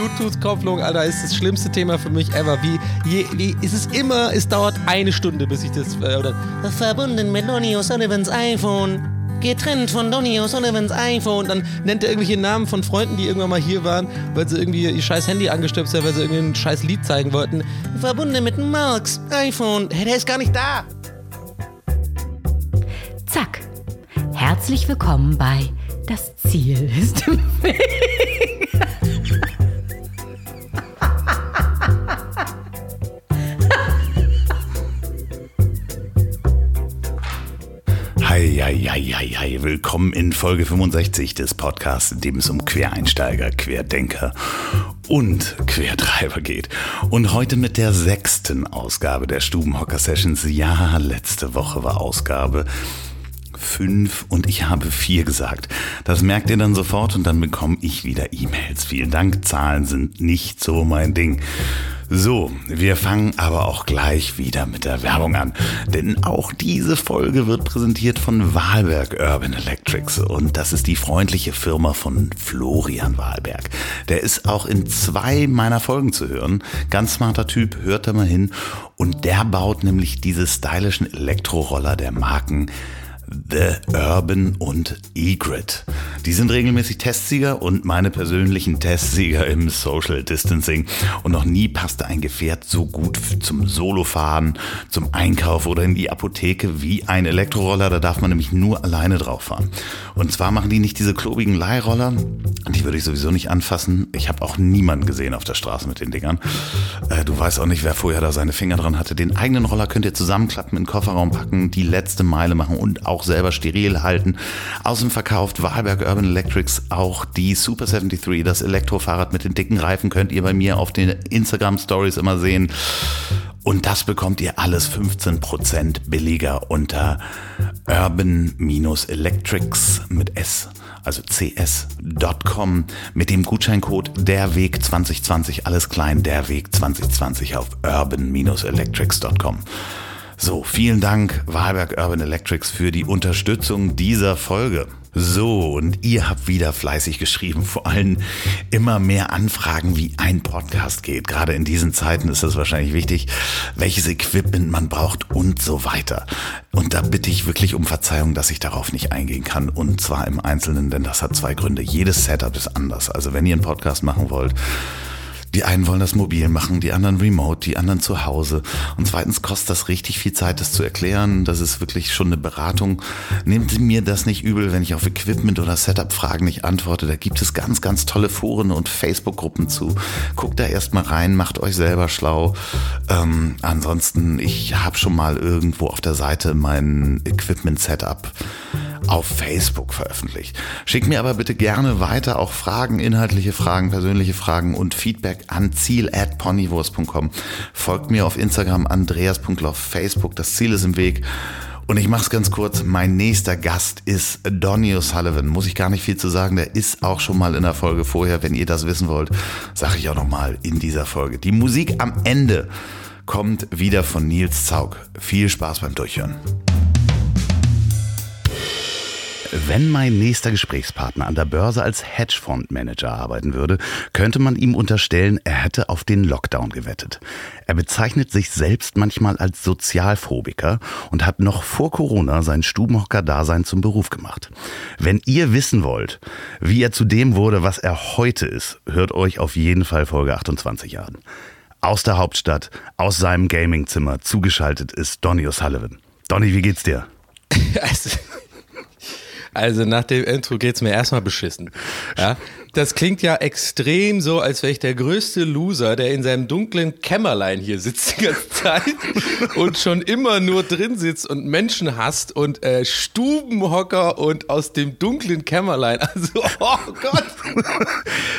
Bluetooth-Kopplung, Alter, ist das schlimmste Thema für mich ever. Wie, je, wie ist es immer, es dauert eine Stunde, bis ich das, äh, oder, verbunden mit Donny O'Sullivans iPhone. Getrennt von Donny O'Sullivans iPhone. Dann nennt er irgendwelche Namen von Freunden, die irgendwann mal hier waren, weil sie irgendwie ihr scheiß Handy angestöpselt haben, weil sie irgendwie ein scheiß Lied zeigen wollten. Verbunden mit Marks iPhone. Hey, der ist gar nicht da. Zack. Herzlich willkommen bei Das Ziel ist im Weg. Hi. Willkommen in Folge 65 des Podcasts, in dem es um Quereinsteiger, Querdenker und Quertreiber geht. Und heute mit der sechsten Ausgabe der Stubenhocker Sessions. Ja, letzte Woche war Ausgabe fünf und ich habe vier gesagt. Das merkt ihr dann sofort und dann bekomme ich wieder E-Mails. Vielen Dank, Zahlen sind nicht so mein Ding. So, wir fangen aber auch gleich wieder mit der Werbung an. Denn auch diese Folge wird präsentiert von Wahlberg Urban Electrics. Und das ist die freundliche Firma von Florian Wahlberg. Der ist auch in zwei meiner Folgen zu hören. Ganz smarter Typ, hört da mal hin. Und der baut nämlich diese stylischen Elektroroller der Marken The Urban und Egrid. Die sind regelmäßig Testsieger und meine persönlichen Testsieger im Social Distancing. Und noch nie passte ein Gefährt so gut zum Solofahren, zum Einkauf oder in die Apotheke wie ein Elektroroller. Da darf man nämlich nur alleine drauf fahren. Und zwar machen die nicht diese klobigen Leihroller. Die würde ich sowieso nicht anfassen. Ich habe auch niemanden gesehen auf der Straße mit den Dingern. Äh, du weißt auch nicht, wer vorher da seine Finger dran hatte. Den eigenen Roller könnt ihr zusammenklappen, in den Kofferraum packen, die letzte Meile machen und auch selber steril halten. Außerdem verkauft Wahlberg Urban Electrics auch die Super 73, das Elektrofahrrad mit den dicken Reifen, könnt ihr bei mir auf den Instagram Stories immer sehen. Und das bekommt ihr alles 15% billiger unter urban-electrics mit S, also cs.com mit dem Gutscheincode derweg 2020, alles klein, derweg 2020 auf urban-electrics.com. So, vielen Dank Wahlberg Urban Electrics für die Unterstützung dieser Folge. So, und ihr habt wieder fleißig geschrieben, vor allem immer mehr Anfragen, wie ein Podcast geht. Gerade in diesen Zeiten ist es wahrscheinlich wichtig, welches Equipment man braucht und so weiter. Und da bitte ich wirklich um Verzeihung, dass ich darauf nicht eingehen kann. Und zwar im Einzelnen, denn das hat zwei Gründe. Jedes Setup ist anders. Also wenn ihr einen Podcast machen wollt, die einen wollen das mobil machen, die anderen remote, die anderen zu Hause. Und zweitens kostet das richtig viel Zeit, das zu erklären. Das ist wirklich schon eine Beratung. Nehmt mir das nicht übel, wenn ich auf Equipment oder Setup-Fragen nicht antworte. Da gibt es ganz, ganz tolle Foren und Facebook-Gruppen zu. Guckt da erstmal rein, macht euch selber schlau. Ähm, ansonsten, ich habe schon mal irgendwo auf der Seite mein Equipment-Setup auf Facebook veröffentlicht. Schickt mir aber bitte gerne weiter auch Fragen, inhaltliche Fragen, persönliche Fragen und Feedback an ziel@ponywurst.com. Folgt mir auf Instagram andreas.lauf, Facebook. Das Ziel ist im Weg. Und ich mache es ganz kurz. Mein nächster Gast ist Donny O'Sullivan. Muss ich gar nicht viel zu sagen. Der ist auch schon mal in der Folge vorher. Wenn ihr das wissen wollt, sage ich auch noch mal in dieser Folge. Die Musik am Ende kommt wieder von Nils Zaug. Viel Spaß beim Durchhören. Wenn mein nächster Gesprächspartner an der Börse als Hedgefondsmanager arbeiten würde, könnte man ihm unterstellen, er hätte auf den Lockdown gewettet. Er bezeichnet sich selbst manchmal als Sozialphobiker und hat noch vor Corona sein Stubenhocker-Dasein zum Beruf gemacht. Wenn ihr wissen wollt, wie er zu dem wurde, was er heute ist, hört euch auf jeden Fall Folge 28 an. Aus der Hauptstadt, aus seinem Gamingzimmer zugeschaltet ist Donny O'Sullivan. Donny, wie geht's dir? Also, also nach dem Intro geht's mir erstmal beschissen. Ja, das klingt ja extrem so, als wäre ich der größte Loser, der in seinem dunklen Kämmerlein hier sitzt die ganze Zeit und schon immer nur drin sitzt und Menschen hasst und äh, Stubenhocker und aus dem dunklen Kämmerlein. Also, oh Gott.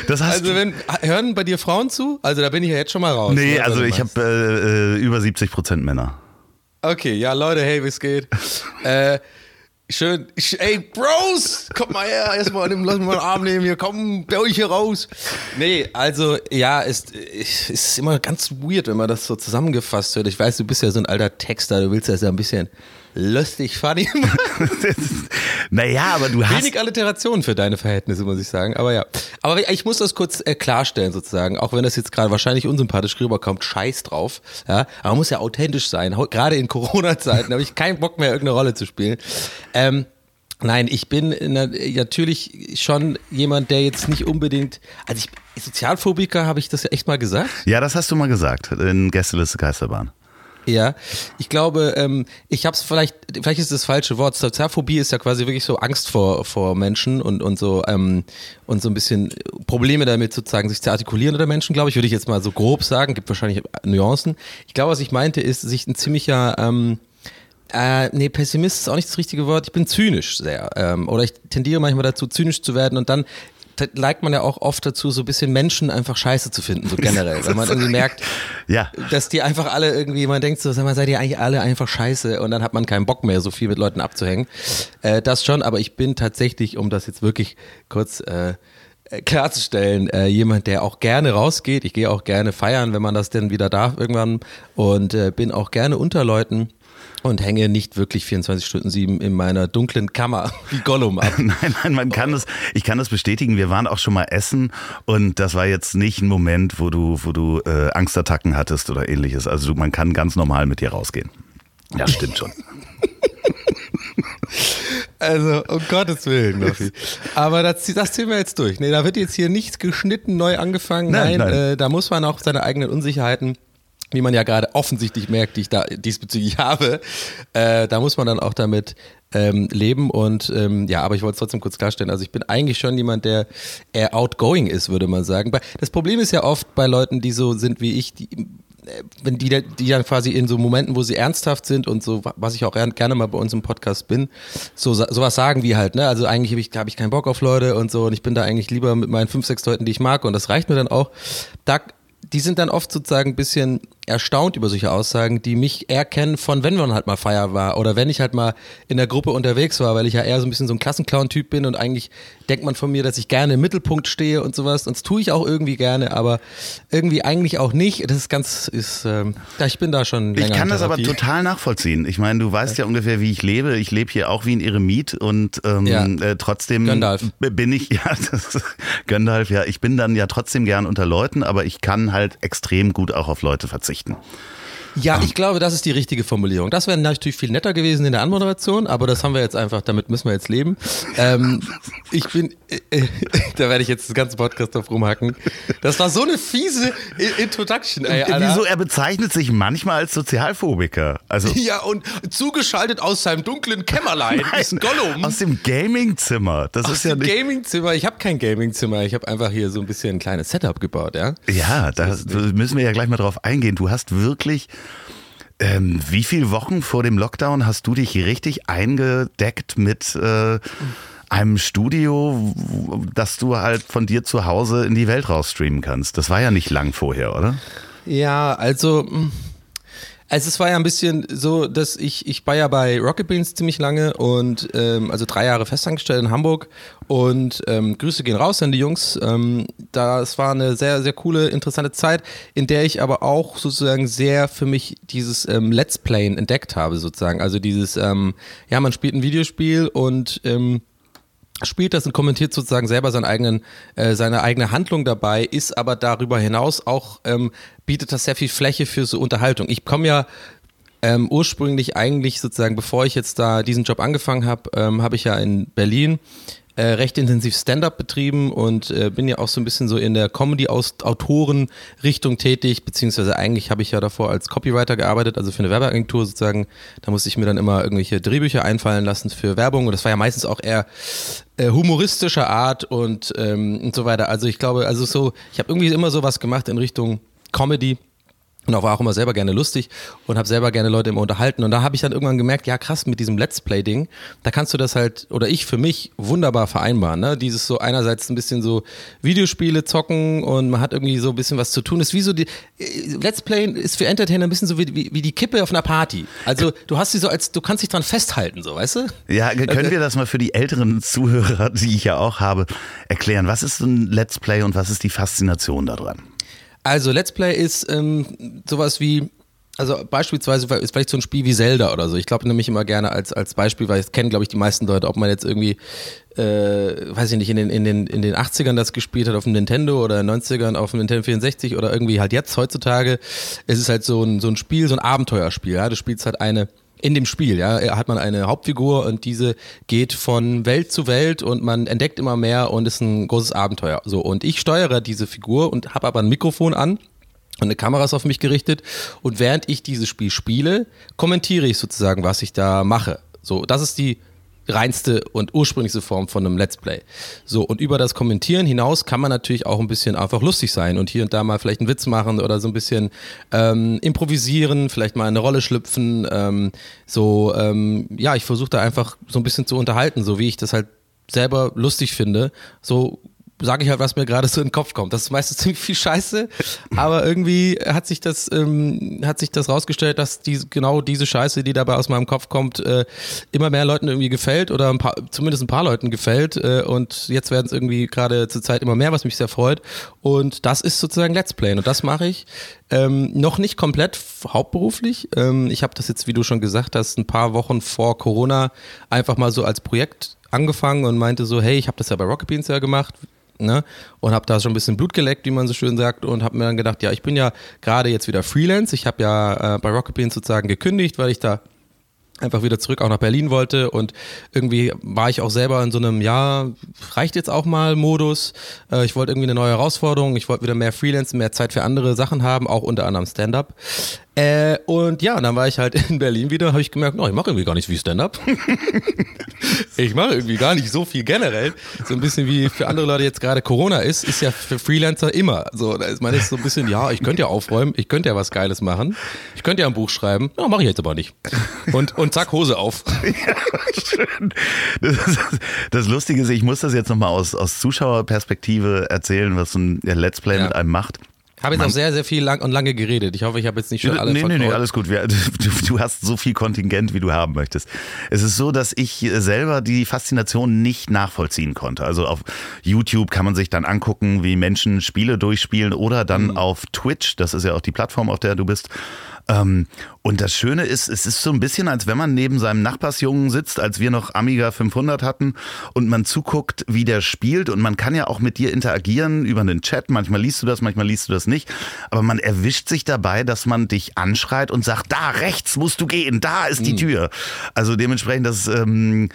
Das hast Also wenn hören bei dir Frauen zu? Also da bin ich ja jetzt schon mal raus. Nee, ne, also du ich habe äh, äh, über 70 Prozent Männer. Okay, ja, Leute, hey, wie es geht. äh, schön. Ich, ey, Bros, kommt mal her, erstmal nimm- lass mal einen Arm nehmen hier, komm, bei euch hier raus. Nee, also, ja, es es ist immer ganz weird, wenn man das so zusammengefasst hört. Ich weiß, du bist ja so ein alter Texter, du willst das ja ein bisschen lustig funny. naja, aber du hast. Wenig Alliteration für deine Verhältnisse, muss ich sagen. Aber ja. Aber ich muss das kurz äh, klarstellen, sozusagen. Auch wenn das jetzt gerade wahrscheinlich unsympathisch rüberkommt, scheiß drauf. Ja, aber man muss ja authentisch sein. Gerade in Corona-Zeiten habe ich keinen Bock mehr, irgendeine Rolle zu spielen. Ähm, Nein, ich bin natürlich schon jemand, der jetzt nicht unbedingt, also ich, Sozialphobiker, habe ich das ja echt mal gesagt? Ja, das hast du mal gesagt in Gästeliste Geisterbahn. Ja, ich glaube, ähm, ich habe es vielleicht, vielleicht ist das falsche Wort. Sozialphobie ist ja quasi wirklich so Angst vor vor Menschen und und so ähm, und so ein bisschen Probleme damit sozusagen sich zu artikulieren oder Menschen, glaube ich, würde ich jetzt mal so grob sagen. Gibt wahrscheinlich Nuancen. Ich glaube, was ich meinte, ist sich ein ziemlicher ähm, äh, nee, Pessimist ist auch nicht das richtige Wort. Ich bin zynisch sehr. Ähm, oder ich tendiere manchmal dazu, zynisch zu werden und dann neigt man ja auch oft dazu, so ein bisschen Menschen einfach scheiße zu finden, so generell. Wenn man irgendwie merkt, ja. dass die einfach alle irgendwie, man denkt so, sag mal, seid ihr eigentlich alle einfach scheiße und dann hat man keinen Bock mehr, so viel mit Leuten abzuhängen. Äh, das schon, aber ich bin tatsächlich, um das jetzt wirklich kurz äh, klarzustellen, äh, jemand, der auch gerne rausgeht. Ich gehe auch gerne feiern, wenn man das denn wieder darf irgendwann und äh, bin auch gerne unter Leuten und hänge nicht wirklich 24 Stunden sieben in meiner dunklen Kammer wie Gollum ab. nein, nein, man kann das, ich kann das bestätigen. Wir waren auch schon mal essen und das war jetzt nicht ein Moment, wo du, wo du äh, Angstattacken hattest oder ähnliches. Also man kann ganz normal mit dir rausgehen. Ja, stimmt schon. Also, um Gottes Willen, Murphy. Aber das, das ziehen wir jetzt durch. Nee, da wird jetzt hier nichts geschnitten, neu angefangen. Nein, nein, nein. Äh, da muss man auch seine eigenen Unsicherheiten wie man ja gerade offensichtlich merkt, die ich da diesbezüglich habe, äh, da muss man dann auch damit ähm, leben und ähm, ja, aber ich wollte es trotzdem kurz klarstellen. Also ich bin eigentlich schon jemand, der eher outgoing ist, würde man sagen. Das Problem ist ja oft bei Leuten, die so sind wie ich, die, äh, wenn die, die dann quasi in so Momenten, wo sie ernsthaft sind und so, was ich auch gerne mal bei uns im Podcast bin, so sowas sagen wie halt, ne, also eigentlich habe ich, hab ich keinen Bock auf Leute und so und ich bin da eigentlich lieber mit meinen fünf, sechs Leuten, die ich mag und das reicht mir dann auch. Da die sind dann oft sozusagen ein bisschen erstaunt über solche Aussagen, die mich eher kennen von, wenn man halt mal Feier war oder wenn ich halt mal in der Gruppe unterwegs war, weil ich ja eher so ein bisschen so ein Klassenclown-Typ bin und eigentlich denkt man von mir, dass ich gerne im Mittelpunkt stehe und sowas. Und das tue ich auch irgendwie gerne, aber irgendwie eigentlich auch nicht. Das ist ganz, ist, ähm, ich bin da schon länger Ich kann das aber total nachvollziehen. Ich meine, du weißt ja. ja ungefähr, wie ich lebe. Ich lebe hier auch wie ein Eremit und ähm, ja. äh, trotzdem Gandalf. bin ich, ja, das, Gandalf, ja, ich bin dann ja trotzdem gern unter Leuten, aber ich kann halt extrem gut auch auf Leute verzichten verzichten. Ja, ich glaube, das ist die richtige Formulierung. Das wäre natürlich viel netter gewesen in der Anmoderation, aber das haben wir jetzt einfach, damit müssen wir jetzt leben. Ähm, ich bin, äh, äh, da werde ich jetzt das ganze Podcast drauf rumhacken. Das war so eine fiese Introduction, ey. Wieso? Er bezeichnet sich manchmal als Sozialphobiker. Also ja, und zugeschaltet aus seinem dunklen Kämmerlein Nein, ist Gollum. Aus dem Gamingzimmer. Das aus ist ja dem nicht. Gamingzimmer. Ich habe kein Gamingzimmer. Ich habe einfach hier so ein bisschen ein kleines Setup gebaut, ja. Ja, da müssen wir ja gleich mal drauf eingehen. Du hast wirklich ähm, wie viele Wochen vor dem Lockdown hast du dich richtig eingedeckt mit äh, einem Studio, das du halt von dir zu Hause in die Welt rausstreamen kannst? Das war ja nicht lang vorher, oder? Ja, also hm, also es war ja ein bisschen so, dass ich, ich war ja bei Rocket Beans ziemlich lange und ähm, also drei Jahre festangestellt in Hamburg und ähm, Grüße gehen raus an die Jungs. Ähm, das war eine sehr, sehr coole, interessante Zeit, in der ich aber auch sozusagen sehr für mich dieses ähm, Let's Playen entdeckt habe, sozusagen. Also dieses, ähm, ja, man spielt ein Videospiel und ähm, spielt das und kommentiert sozusagen selber seinen eigenen, äh, seine eigene Handlung dabei, ist aber darüber hinaus auch, ähm, bietet das sehr viel Fläche für so Unterhaltung. Ich komme ja ähm, ursprünglich eigentlich sozusagen, bevor ich jetzt da diesen Job angefangen habe, ähm, habe ich ja in Berlin äh, recht intensiv Stand-up betrieben und äh, bin ja auch so ein bisschen so in der Comedy-Autoren-Richtung tätig, beziehungsweise eigentlich habe ich ja davor als Copywriter gearbeitet, also für eine Werbeagentur sozusagen. Da musste ich mir dann immer irgendwelche Drehbücher einfallen lassen für Werbung und das war ja meistens auch eher äh, humoristischer Art und, ähm, und so weiter. Also ich glaube, also so, ich habe irgendwie immer sowas gemacht in Richtung Comedy und auch war auch immer selber gerne lustig und habe selber gerne Leute immer unterhalten. Und da habe ich dann irgendwann gemerkt, ja krass, mit diesem Let's Play-Ding, da kannst du das halt, oder ich für mich, wunderbar vereinbaren. Ne? Dieses so einerseits ein bisschen so Videospiele zocken und man hat irgendwie so ein bisschen was zu tun. Das ist wie so die, äh, Let's Play ist für Entertainer ein bisschen so wie, wie, wie die Kippe auf einer Party. Also du hast sie so als, du kannst dich dran festhalten, so, weißt du? Ja, können wir das mal für die älteren Zuhörer, die ich ja auch habe, erklären? Was ist so ein Let's Play und was ist die Faszination daran? Also Let's Play ist ähm, sowas wie Also beispielsweise ist vielleicht so ein Spiel wie Zelda oder so. Ich glaube nämlich immer gerne als, als Beispiel, weil es kennen, glaube ich, die meisten Leute, ob man jetzt irgendwie, äh, weiß ich nicht, in den, in, den, in den 80ern das gespielt hat auf dem Nintendo oder in den 90ern auf dem Nintendo 64 oder irgendwie halt jetzt heutzutage. Es ist halt so ein, so ein Spiel, so ein Abenteuerspiel. Ja? Du spielst halt eine in dem Spiel, ja, hat man eine Hauptfigur und diese geht von Welt zu Welt und man entdeckt immer mehr und ist ein großes Abenteuer. So und ich steuere diese Figur und habe aber ein Mikrofon an und eine Kamera ist auf mich gerichtet und während ich dieses Spiel spiele, kommentiere ich sozusagen, was ich da mache. So, das ist die reinste und ursprünglichste Form von einem Let's Play. So, und über das Kommentieren hinaus kann man natürlich auch ein bisschen einfach lustig sein und hier und da mal vielleicht einen Witz machen oder so ein bisschen ähm, improvisieren, vielleicht mal eine Rolle schlüpfen. Ähm, so, ähm, ja, ich versuche da einfach so ein bisschen zu unterhalten, so wie ich das halt selber lustig finde. So sage ich halt, was mir gerade so in den Kopf kommt. Das ist meistens ziemlich viel Scheiße, aber irgendwie hat sich das, ähm, hat sich das rausgestellt, dass die, genau diese Scheiße, die dabei aus meinem Kopf kommt, äh, immer mehr Leuten irgendwie gefällt oder ein paar, zumindest ein paar Leuten gefällt. Äh, und jetzt werden es irgendwie gerade zur Zeit immer mehr, was mich sehr freut. Und das ist sozusagen Let's Play. Und das mache ich ähm, noch nicht komplett hauptberuflich. Ähm, ich habe das jetzt, wie du schon gesagt hast, ein paar Wochen vor Corona einfach mal so als Projekt angefangen und meinte so, hey, ich habe das ja bei Rocket Beans ja gemacht, ne? Und habe da schon ein bisschen Blut geleckt, wie man so schön sagt, und habe mir dann gedacht, ja, ich bin ja gerade jetzt wieder Freelance. Ich habe ja äh, bei Rocket Beans sozusagen gekündigt, weil ich da einfach wieder zurück auch nach Berlin wollte und irgendwie war ich auch selber in so einem ja reicht jetzt auch mal Modus äh, ich wollte irgendwie eine neue Herausforderung ich wollte wieder mehr Freelance mehr Zeit für andere Sachen haben auch unter anderem Stand-up äh, und ja, dann war ich halt in Berlin wieder, habe ich gemerkt, oh, ich mache irgendwie gar nicht so viel Stand-up. ich mache irgendwie gar nicht so viel generell. So ein bisschen wie für andere Leute jetzt gerade Corona ist, ist ja für Freelancer immer. So, da ist man ist so ein bisschen, ja, ich könnte ja aufräumen, ich könnte ja was Geiles machen, ich könnte ja ein Buch schreiben, ja, mache ich jetzt aber nicht. Und, und zack, Hose auf. ja, schön. Das, das, Lustige ist, ich muss das jetzt nochmal aus, aus Zuschauerperspektive erzählen, was so ein Let's Play ja. mit einem macht. Habe jetzt auch sehr, sehr viel lang und lange geredet. Ich hoffe, ich habe jetzt nicht schon alle Nee, nee, nee, alles gut. Du, du, hast so viel Kontingent, wie du haben möchtest. Es ist so, dass ich selber die Faszination nicht nachvollziehen konnte. Also auf YouTube kann man sich dann angucken, wie Menschen Spiele durchspielen oder dann mhm. auf Twitch, das ist ja auch die Plattform, auf der du bist, ähm, und das Schöne ist, es ist so ein bisschen, als wenn man neben seinem Nachbarsjungen sitzt, als wir noch Amiga 500 hatten und man zuguckt, wie der spielt und man kann ja auch mit dir interagieren über einen Chat. Manchmal liest du das, manchmal liest du das nicht. Aber man erwischt sich dabei, dass man dich anschreit und sagt, da rechts musst du gehen, da ist die mhm. Tür. Also dementsprechend, das, ähm,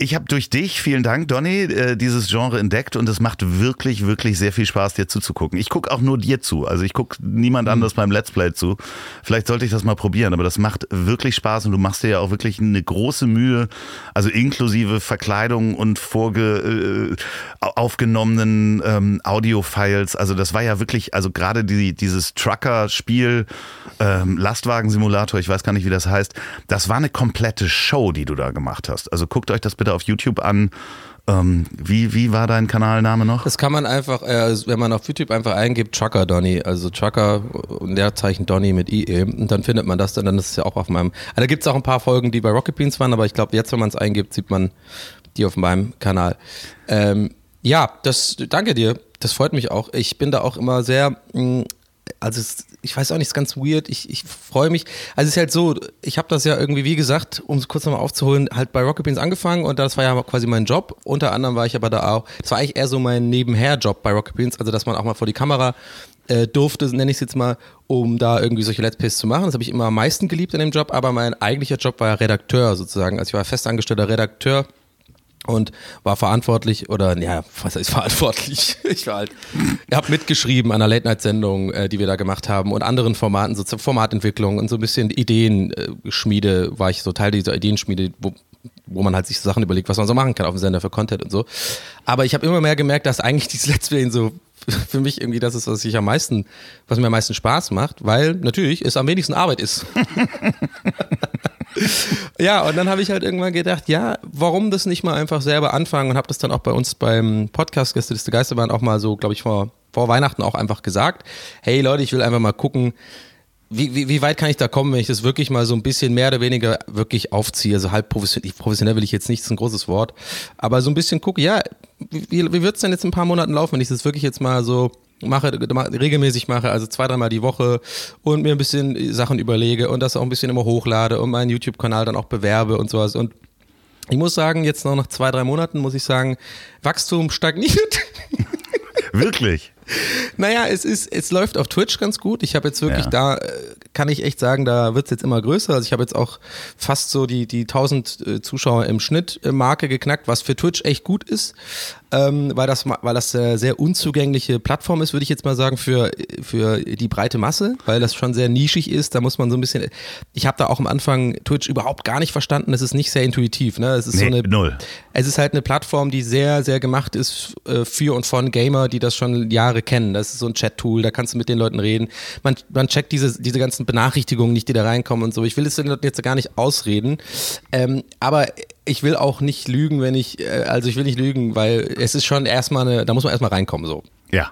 ich habe durch dich, vielen Dank, Donny, äh, dieses Genre entdeckt und es macht wirklich, wirklich sehr viel Spaß, dir zuzugucken. Ich gucke auch nur dir zu. Also ich gucke niemand mhm. anders beim Let's Play zu. Vielleicht sollte ich das mal probieren, aber das macht wirklich Spaß und du machst dir ja auch wirklich eine große Mühe, also inklusive Verkleidung und vorge äh, aufgenommenen ähm, Audio-Files. Also das war ja wirklich, also gerade die, dieses Trucker-Spiel, ähm, Lastwagen-Simulator, ich weiß gar nicht, wie das heißt, das war eine komplette Show, die du da gemacht hast. Also guckt euch das bitte auf YouTube an. Ähm, wie, wie war dein Kanalname noch? Das kann man einfach, äh, wenn man auf YouTube einfach eingibt, Trucker Donny, also Trucker und Leerzeichen Donny mit IE, und dann findet man das, dann, dann ist es ja auch auf meinem. Also da gibt es auch ein paar Folgen, die bei Rocket Beans waren, aber ich glaube, jetzt, wenn man es eingibt, sieht man die auf meinem Kanal. Ähm, ja, das, danke dir. Das freut mich auch. Ich bin da auch immer sehr, mh, mm, also es, ich weiß auch nicht, ist ganz weird. Ich, ich freue mich. Also es ist halt so, ich habe das ja irgendwie, wie gesagt, um es kurz nochmal aufzuholen, halt bei Rocket Beans angefangen und das war ja quasi mein Job. Unter anderem war ich aber da auch, das war eigentlich eher so mein Nebenher-Job bei Rocket Beans, also dass man auch mal vor die Kamera äh, durfte, nenne ich es jetzt mal, um da irgendwie solche Let's Plays zu machen. Das habe ich immer am meisten geliebt an dem Job, aber mein eigentlicher Job war ja Redakteur sozusagen. Also ich war festangestellter Redakteur und war verantwortlich oder ja, was heißt verantwortlich? Ich war halt, ich habe mitgeschrieben an einer Late-Night-Sendung, äh, die wir da gemacht haben und anderen Formaten, so zur Formatentwicklung und so ein bisschen Ideenschmiede, war ich so Teil dieser Ideenschmiede, wo, wo man halt sich Sachen überlegt, was man so machen kann auf dem Sender für Content und so. Aber ich habe immer mehr gemerkt, dass eigentlich dieses Let's Play so für mich irgendwie das ist, was ich am meisten, was mir am meisten Spaß macht, weil natürlich es am wenigsten Arbeit ist. ja, und dann habe ich halt irgendwann gedacht, ja, warum das nicht mal einfach selber anfangen und habe das dann auch bei uns beim Podcast Gästeliste Geisterbahn auch mal so, glaube ich, vor, vor Weihnachten auch einfach gesagt. Hey Leute, ich will einfach mal gucken, wie, wie, wie weit kann ich da kommen, wenn ich das wirklich mal so ein bisschen mehr oder weniger wirklich aufziehe? Also halb professionell, professionell will ich jetzt nicht, ist ein großes Wort, aber so ein bisschen gucke, ja, wie, wie wird es denn jetzt in ein paar Monaten laufen, wenn ich das wirklich jetzt mal so mache, regelmäßig mache, also zwei, dreimal die Woche und mir ein bisschen Sachen überlege und das auch ein bisschen immer hochlade und meinen YouTube-Kanal dann auch bewerbe und sowas. Und ich muss sagen, jetzt noch nach zwei, drei Monaten muss ich sagen, Wachstum stagniert. Wirklich? Naja, es ist, es läuft auf Twitch ganz gut. Ich habe jetzt wirklich ja. da, äh, kann ich echt sagen, da wird es jetzt immer größer. Also ich habe jetzt auch fast so die, die 1000 äh, Zuschauer im Schnitt äh, Marke geknackt, was für Twitch echt gut ist ähm, weil das, weil das äh, sehr unzugängliche Plattform ist, würde ich jetzt mal sagen, für, für die breite Masse, weil das schon sehr nischig ist. Da muss man so ein bisschen. Ich habe da auch am Anfang Twitch überhaupt gar nicht verstanden. Es ist nicht sehr intuitiv. Ne? Es ist nee, so eine, null. Es ist halt eine Plattform, die sehr, sehr gemacht ist äh, für und von Gamer, die das schon Jahre kennen. Das ist so ein Chat-Tool, da kannst du mit den Leuten reden. Man, man checkt diese, diese ganzen Benachrichtigungen nicht, die da reinkommen und so. Ich will es den Leuten jetzt gar nicht ausreden. Ähm, aber ich will auch nicht lügen, wenn ich, äh, also ich will nicht lügen, weil es ist schon erstmal eine, da muss man erstmal reinkommen so. Ja.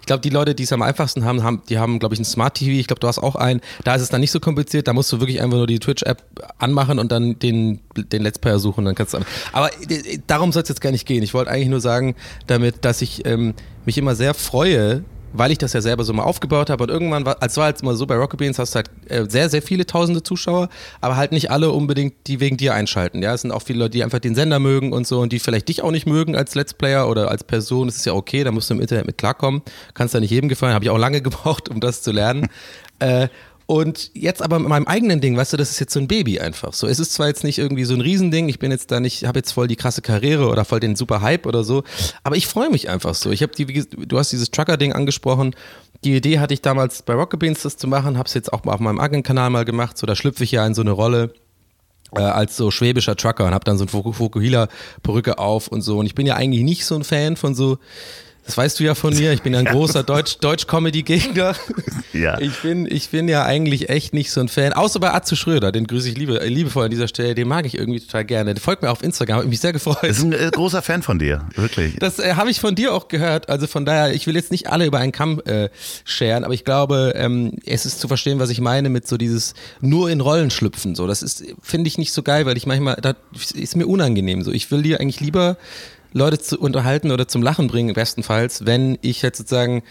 Ich glaube, die Leute, die es am einfachsten haben, haben die haben, glaube ich, ein Smart TV. Ich glaube, du hast auch einen. Da ist es dann nicht so kompliziert. Da musst du wirklich einfach nur die Twitch-App anmachen und dann den, den Let's Player suchen. Dann kannst du. Aber äh, darum soll es jetzt gar nicht gehen. Ich wollte eigentlich nur sagen, damit, dass ich ähm, mich immer sehr freue, weil ich das ja selber so mal aufgebaut habe und irgendwann war, als war halt immer so bei Rocket Beans hast du halt äh, sehr, sehr viele tausende Zuschauer, aber halt nicht alle unbedingt, die wegen dir einschalten. Ja, es sind auch viele Leute, die einfach den Sender mögen und so und die vielleicht dich auch nicht mögen als Let's Player oder als Person. Das ist ja okay, da musst du im Internet mit klarkommen. Kannst ja nicht jedem gefallen, habe ich auch lange gebraucht, um das zu lernen. äh, und jetzt aber mit meinem eigenen Ding, weißt du, das ist jetzt so ein Baby einfach. So, es ist zwar jetzt nicht irgendwie so ein Riesending, ich bin jetzt da nicht, habe jetzt voll die krasse Karriere oder voll den super Hype oder so, aber ich freue mich einfach so. Ich habe die, du hast dieses Trucker-Ding angesprochen. Die Idee hatte ich damals bei Rocket Beans das zu machen, habe es jetzt auch mal auf meinem Agent-Kanal mal gemacht. So, da schlüpfe ich ja in so eine Rolle äh, als so schwäbischer Trucker und habe dann so eine Fukuhila-Perücke auf und so. Und ich bin ja eigentlich nicht so ein Fan von so das weißt du ja von mir. Ich bin ein großer Deutsch, Deutsch-Comedy-Gegner. Ja. Ich bin, ich bin ja eigentlich echt nicht so ein Fan. Außer bei Atze Schröder, den grüße ich liebe, liebevoll an dieser Stelle. Den mag ich irgendwie total gerne. Der folgt mir auf Instagram, habe mich sehr gefreut. Das ist ein äh, großer Fan von dir, wirklich. Das äh, habe ich von dir auch gehört. Also von daher, ich will jetzt nicht alle über einen Kamm äh, scheren, aber ich glaube, ähm, es ist zu verstehen, was ich meine mit so dieses nur in Rollen schlüpfen. So, das ist, finde ich nicht so geil, weil ich manchmal, das ist mir unangenehm. So, ich will dir eigentlich lieber Leute zu unterhalten oder zum Lachen bringen, bestenfalls, wenn ich jetzt sozusagen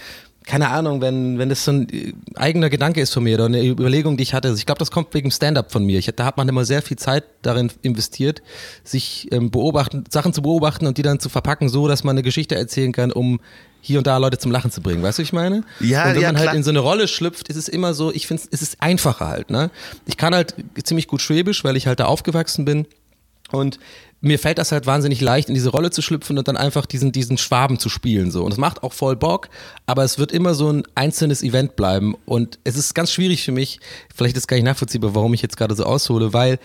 keine Ahnung, wenn, wenn das so ein äh, eigener Gedanke ist von mir oder eine Überlegung, die ich hatte. Also ich glaube, das kommt wegen Stand-up von mir. Ich, da hat man immer sehr viel Zeit darin investiert, sich ähm, beobachten, Sachen zu beobachten und die dann zu verpacken, so dass man eine Geschichte erzählen kann, um hier und da Leute zum Lachen zu bringen. Weißt du, ich meine? Ja, Und wenn ja, man halt klar. in so eine Rolle schlüpft, ist es immer so, ich finde es ist einfacher halt, ne? Ich kann halt ziemlich gut Schwäbisch, weil ich halt da aufgewachsen bin. Und mir fällt das halt wahnsinnig leicht, in diese Rolle zu schlüpfen und dann einfach diesen, diesen Schwaben zu spielen. So. Und es macht auch voll Bock, aber es wird immer so ein einzelnes Event bleiben. Und es ist ganz schwierig für mich, vielleicht ist es gar nicht nachvollziehbar, warum ich jetzt gerade so aushole, weil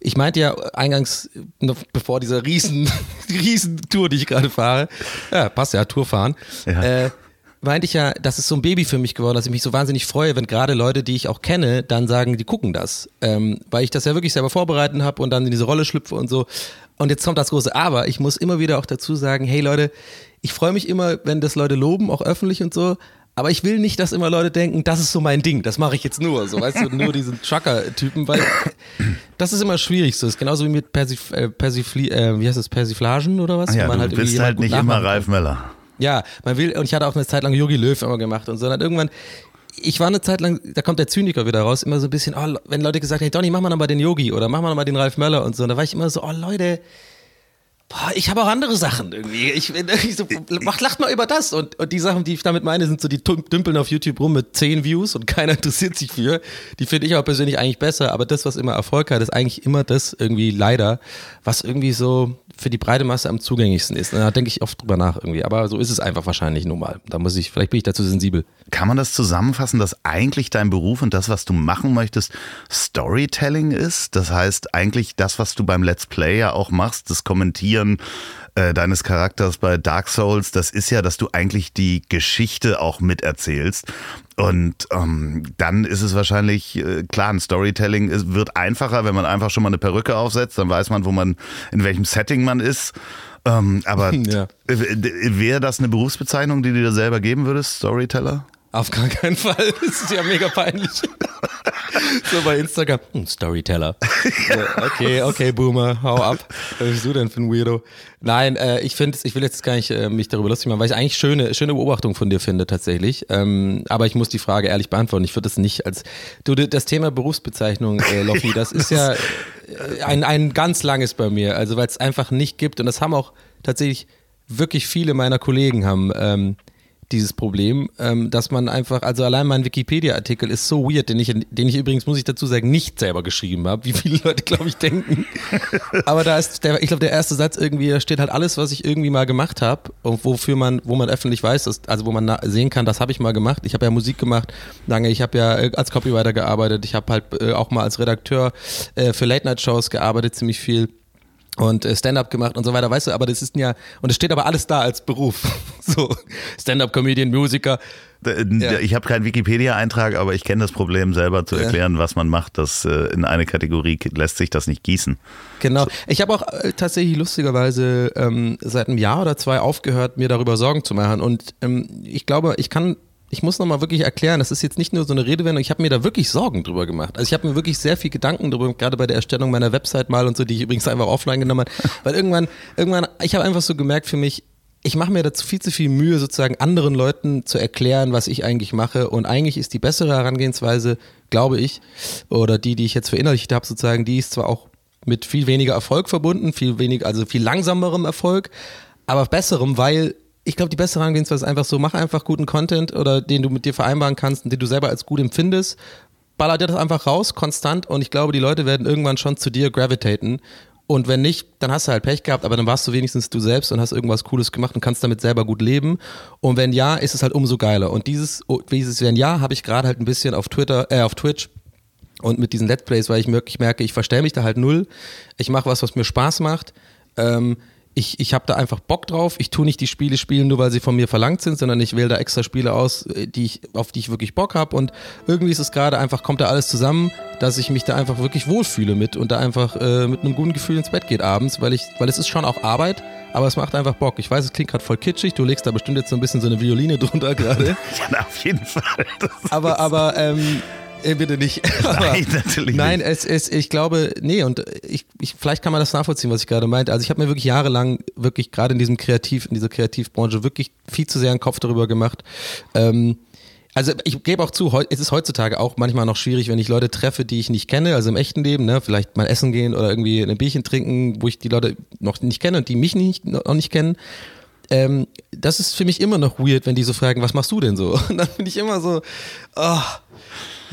ich meinte ja eingangs, noch bevor dieser riesen, riesen Tour, die ich gerade fahre, ja, passt ja, Tour fahren, Ja. äh, meinte ich ja, das ist so ein Baby für mich geworden, dass ich mich so wahnsinnig freue, wenn gerade Leute, die ich auch kenne, dann sagen, die gucken das. Ähm, weil ich das ja wirklich selber vorbereiten habe und dann in diese Rolle schlüpfe und so. Und jetzt kommt das große Aber. Ich muss immer wieder auch dazu sagen, hey Leute, ich freue mich immer, wenn das Leute loben, auch öffentlich und so. Aber ich will nicht, dass immer Leute denken, das ist so mein Ding, das mache ich jetzt nur, so weißt du, nur diesen Trucker-Typen, weil das ist immer schwierig. So, das ist genauso wie mit Persif äh, Persifli äh, wie heißt das, Persiflagen oder was? Ah ja, man du irgendwie bist halt nicht immer. Ralf Möller. Ja, man will, und ich hatte auch eine Zeit lang Yogi Löw immer gemacht und so. Und dann irgendwann, ich war eine Zeit lang, da kommt der Zyniker wieder raus, immer so ein bisschen, oh, wenn Leute gesagt haben, hey Donny, mach mal nochmal den Yogi oder mach mal nochmal den Ralf Möller und so. Und da war ich immer so, oh Leute, ich habe auch andere Sachen irgendwie. Ich, ich so, mach, lacht mal über das. Und, und die Sachen, die ich damit meine, sind so, die dümpeln auf YouTube rum mit 10 Views und keiner interessiert sich für. Die finde ich auch persönlich eigentlich besser, aber das, was immer Erfolg hat, ist eigentlich immer das irgendwie leider, was irgendwie so für die breite Masse am zugänglichsten ist. Da denke ich oft drüber nach irgendwie. Aber so ist es einfach wahrscheinlich nun mal. Da muss ich, vielleicht bin ich dazu sensibel. Kann man das zusammenfassen, dass eigentlich dein Beruf und das, was du machen möchtest, Storytelling ist? Das heißt, eigentlich das, was du beim Let's Play ja auch machst, das Kommentieren äh, deines Charakters bei Dark Souls, das ist ja, dass du eigentlich die Geschichte auch miterzählst. Und ähm, dann ist es wahrscheinlich, äh, klar, ein Storytelling ist, wird einfacher, wenn man einfach schon mal eine Perücke aufsetzt, dann weiß man, wo man, in welchem Setting man ist. Ähm, aber Ja. wäre das eine Berufsbezeichnung, die du dir selber geben würdest, Storyteller? Auf gar keinen Fall. Das ist ja mega peinlich. so bei Instagram. Hm, Storyteller. So, okay, okay, Boomer, hau ab. Was bist du denn für ein Weirdo? Nein, äh, ich finde, ich will jetzt gar nicht äh, mich darüber lustig machen, weil ich eigentlich schöne, schöne Beobachtung von dir finde tatsächlich. Ähm, aber ich muss die Frage ehrlich beantworten. Ich würde das nicht als du das Thema Berufsbezeichnung, äh, Loffi, das ist ja äh, ein, ein ganz langes bei mir. Also weil es einfach nicht gibt und das haben auch tatsächlich wirklich viele meiner Kollegen haben. Ähm, dieses Problem, ähm, dass man einfach, also allein mein Wikipedia-Artikel ist so weird, den ich, den ich übrigens, muss ich dazu sagen, nicht selber geschrieben habe, wie viele Leute, glaube ich, denken. Aber da ist, der, ich glaube, der erste Satz irgendwie, da steht halt alles, was ich irgendwie mal gemacht habe und wofür man, wo man öffentlich weiß, dass, also wo man sehen kann, das habe ich mal gemacht. Ich habe ja Musik gemacht lange, ich habe ja äh, als Copywriter gearbeitet, ich habe halt äh, auch mal als Redakteur äh, für Late-Night-Shows gearbeitet, ziemlich viel und äh, Stand-up gemacht und so weiter, weißt du, aber das ist ja, und es steht aber alles da als Beruf. so, Stand-up-Comedian, Musiker. Ja. Ich habe keinen Wikipedia-Eintrag, aber ich kenne das Problem selber zu erklären, ja. was man macht. Das äh, in eine Kategorie lässt sich das nicht gießen. Genau. Ich habe auch äh, tatsächlich lustigerweise ähm, seit einem Jahr oder zwei aufgehört, mir darüber Sorgen zu machen. Und ähm, ich glaube, ich kann ich muss nochmal wirklich erklären, das ist jetzt nicht nur so eine Redewendung, ich habe mir da wirklich Sorgen drüber gemacht. Also ich habe mir wirklich sehr viel Gedanken drüber, gerade bei der Erstellung meiner Website mal und so, die ich übrigens einfach offline genommen habe. Weil irgendwann, irgendwann, ich habe einfach so gemerkt für mich, ich mache mir dazu viel zu viel Mühe, sozusagen anderen Leuten zu erklären, was ich eigentlich mache. Und eigentlich ist die bessere Herangehensweise, glaube ich, oder die, die ich jetzt verinnerlicht habe, sozusagen, die ist zwar auch mit viel weniger Erfolg verbunden, viel weniger, also viel langsamerem Erfolg, aber besserem, weil ich glaube, die beste Herangehensweise ist einfach so, mach einfach guten Content oder den du mit dir vereinbaren kannst und den du selber als gut empfindest. Baller dir das einfach raus, konstant und ich glaube, die Leute werden irgendwann schon zu dir gravitaten. Und wenn nicht, dann hast du halt Pech gehabt, aber dann warst du wenigstens du selbst und hast irgendwas Cooles gemacht und kannst damit selber gut leben. Und wenn ja, ist es halt umso geiler. Und dieses, oh, dieses wenn ja, habe ich gerade halt ein bisschen auf Twitter, äh, auf Twitch und mit diesen Let's Plays, weil ich wirklich merke, ich verstelle mich da halt null. Ich mache was, was mir Spaß macht. Ähm, ich, ich habe da einfach Bock drauf. Ich tue nicht die Spiele spielen, nur weil sie von mir verlangt sind, sondern ich wähle da extra Spiele aus, äh, die ich, auf die ich wirklich Bock habe. Und irgendwie ist es gerade einfach, kommt da alles zusammen, dass ich mich da einfach wirklich wohlfühle mit und da einfach äh, mit einem guten Gefühl ins Bett geht abends, weil ich, weil es ist schon auch Arbeit, aber es macht einfach Bock. Ich weiß, es klingt gerade voll kitschig, du legst da bestimmt jetzt so ein bisschen so eine Violine drunter gerade. ja, auf jeden Fall. aber, aber ähm, äh, bitte nicht. Nein, natürlich Nein, es ist, ich glaube, nee, und ich, ich, vielleicht kann man das nachvollziehen, was ich gerade meinte. Also ich habe mir wirklich jahrelang, wirklich gerade in diesem Kreativ, in dieser Kreativbranche wirklich viel zu sehr einen Kopf darüber gemacht. Ähm, also ich gebe auch zu, es ist heutzutage auch manchmal noch schwierig, wenn ich Leute treffe, die ich nicht kenne, also im echten Leben, ne, vielleicht mal essen gehen oder irgendwie ein Bierchen trinken, wo ich die Leute noch nicht kenne und die mich nicht, noch nicht kennen. Ähm, das ist für mich immer noch weird, wenn die so fragen, was machst du denn so? Und dann bin ich immer so, oh,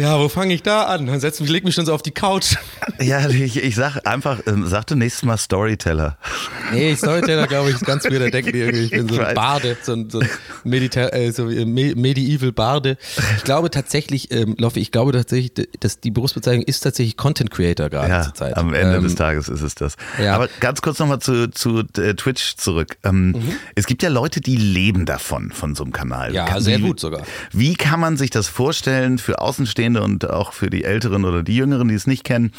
ja, wo fange ich da an? Dann setz mich, leg mich schon so auf die Couch. Ja, ich, ich sag einfach, ähm, sagte nächstes Mal Storyteller. Nee, Storyteller, glaube ich, ist ganz. Da denken die irgendwie, ich bin so ein Barde, so ein, so ein Medita äh, so Medieval Barde. Ich glaube tatsächlich, ähm, Loffi, ich glaube tatsächlich, dass die Berufsbezeichnung ist tatsächlich Content Creator gerade ja, zur Zeit. Am Ende ähm, des Tages ist es das. Ja. Aber ganz kurz nochmal zu, zu äh, Twitch zurück. Ähm, mhm. Es gibt ja Leute, die leben davon, von so einem Kanal. Ja, sehr gut sogar. Wie kann man sich das vorstellen für Außenstehende? Außenstehende und auch für die Älteren oder die Jüngeren, die es nicht kennen,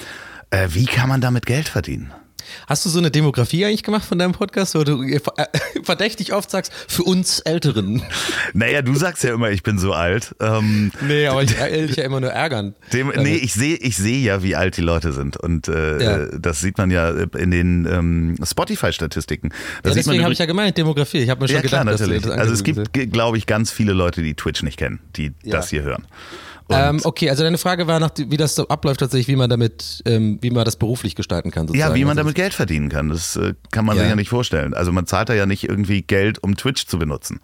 äh, wie kann man damit Geld verdienen? Hast du so eine Demografie eigentlich gemacht von deinem Podcast, wo du äh, verdächtig oft sagst, für uns Älteren? Naja, du sagst ja immer, ich bin so alt. Ähm, nee, aber ich will dich ja immer nur ärgern. Dem, nee, ich sehe ich seh ja, wie alt die Leute sind. Und äh, ja. das sieht man ja in den ähm, Spotify-Statistiken. Ja, deswegen habe ich ja gemeint, Demografie. Ich habe mir schon ja, gedacht, klar, natürlich. also es gibt, glaube ich, ganz viele Leute, die Twitch nicht kennen, die ja. das hier hören. Ähm, okay, also deine Frage war, nach, wie das so abläuft tatsächlich, wie man damit, ähm, wie man das beruflich gestalten kann. Sozusagen. Ja, wie man also damit Geld verdienen kann. Das äh, kann man ja. sich ja nicht vorstellen. Also man zahlt da ja nicht irgendwie Geld, um Twitch zu benutzen.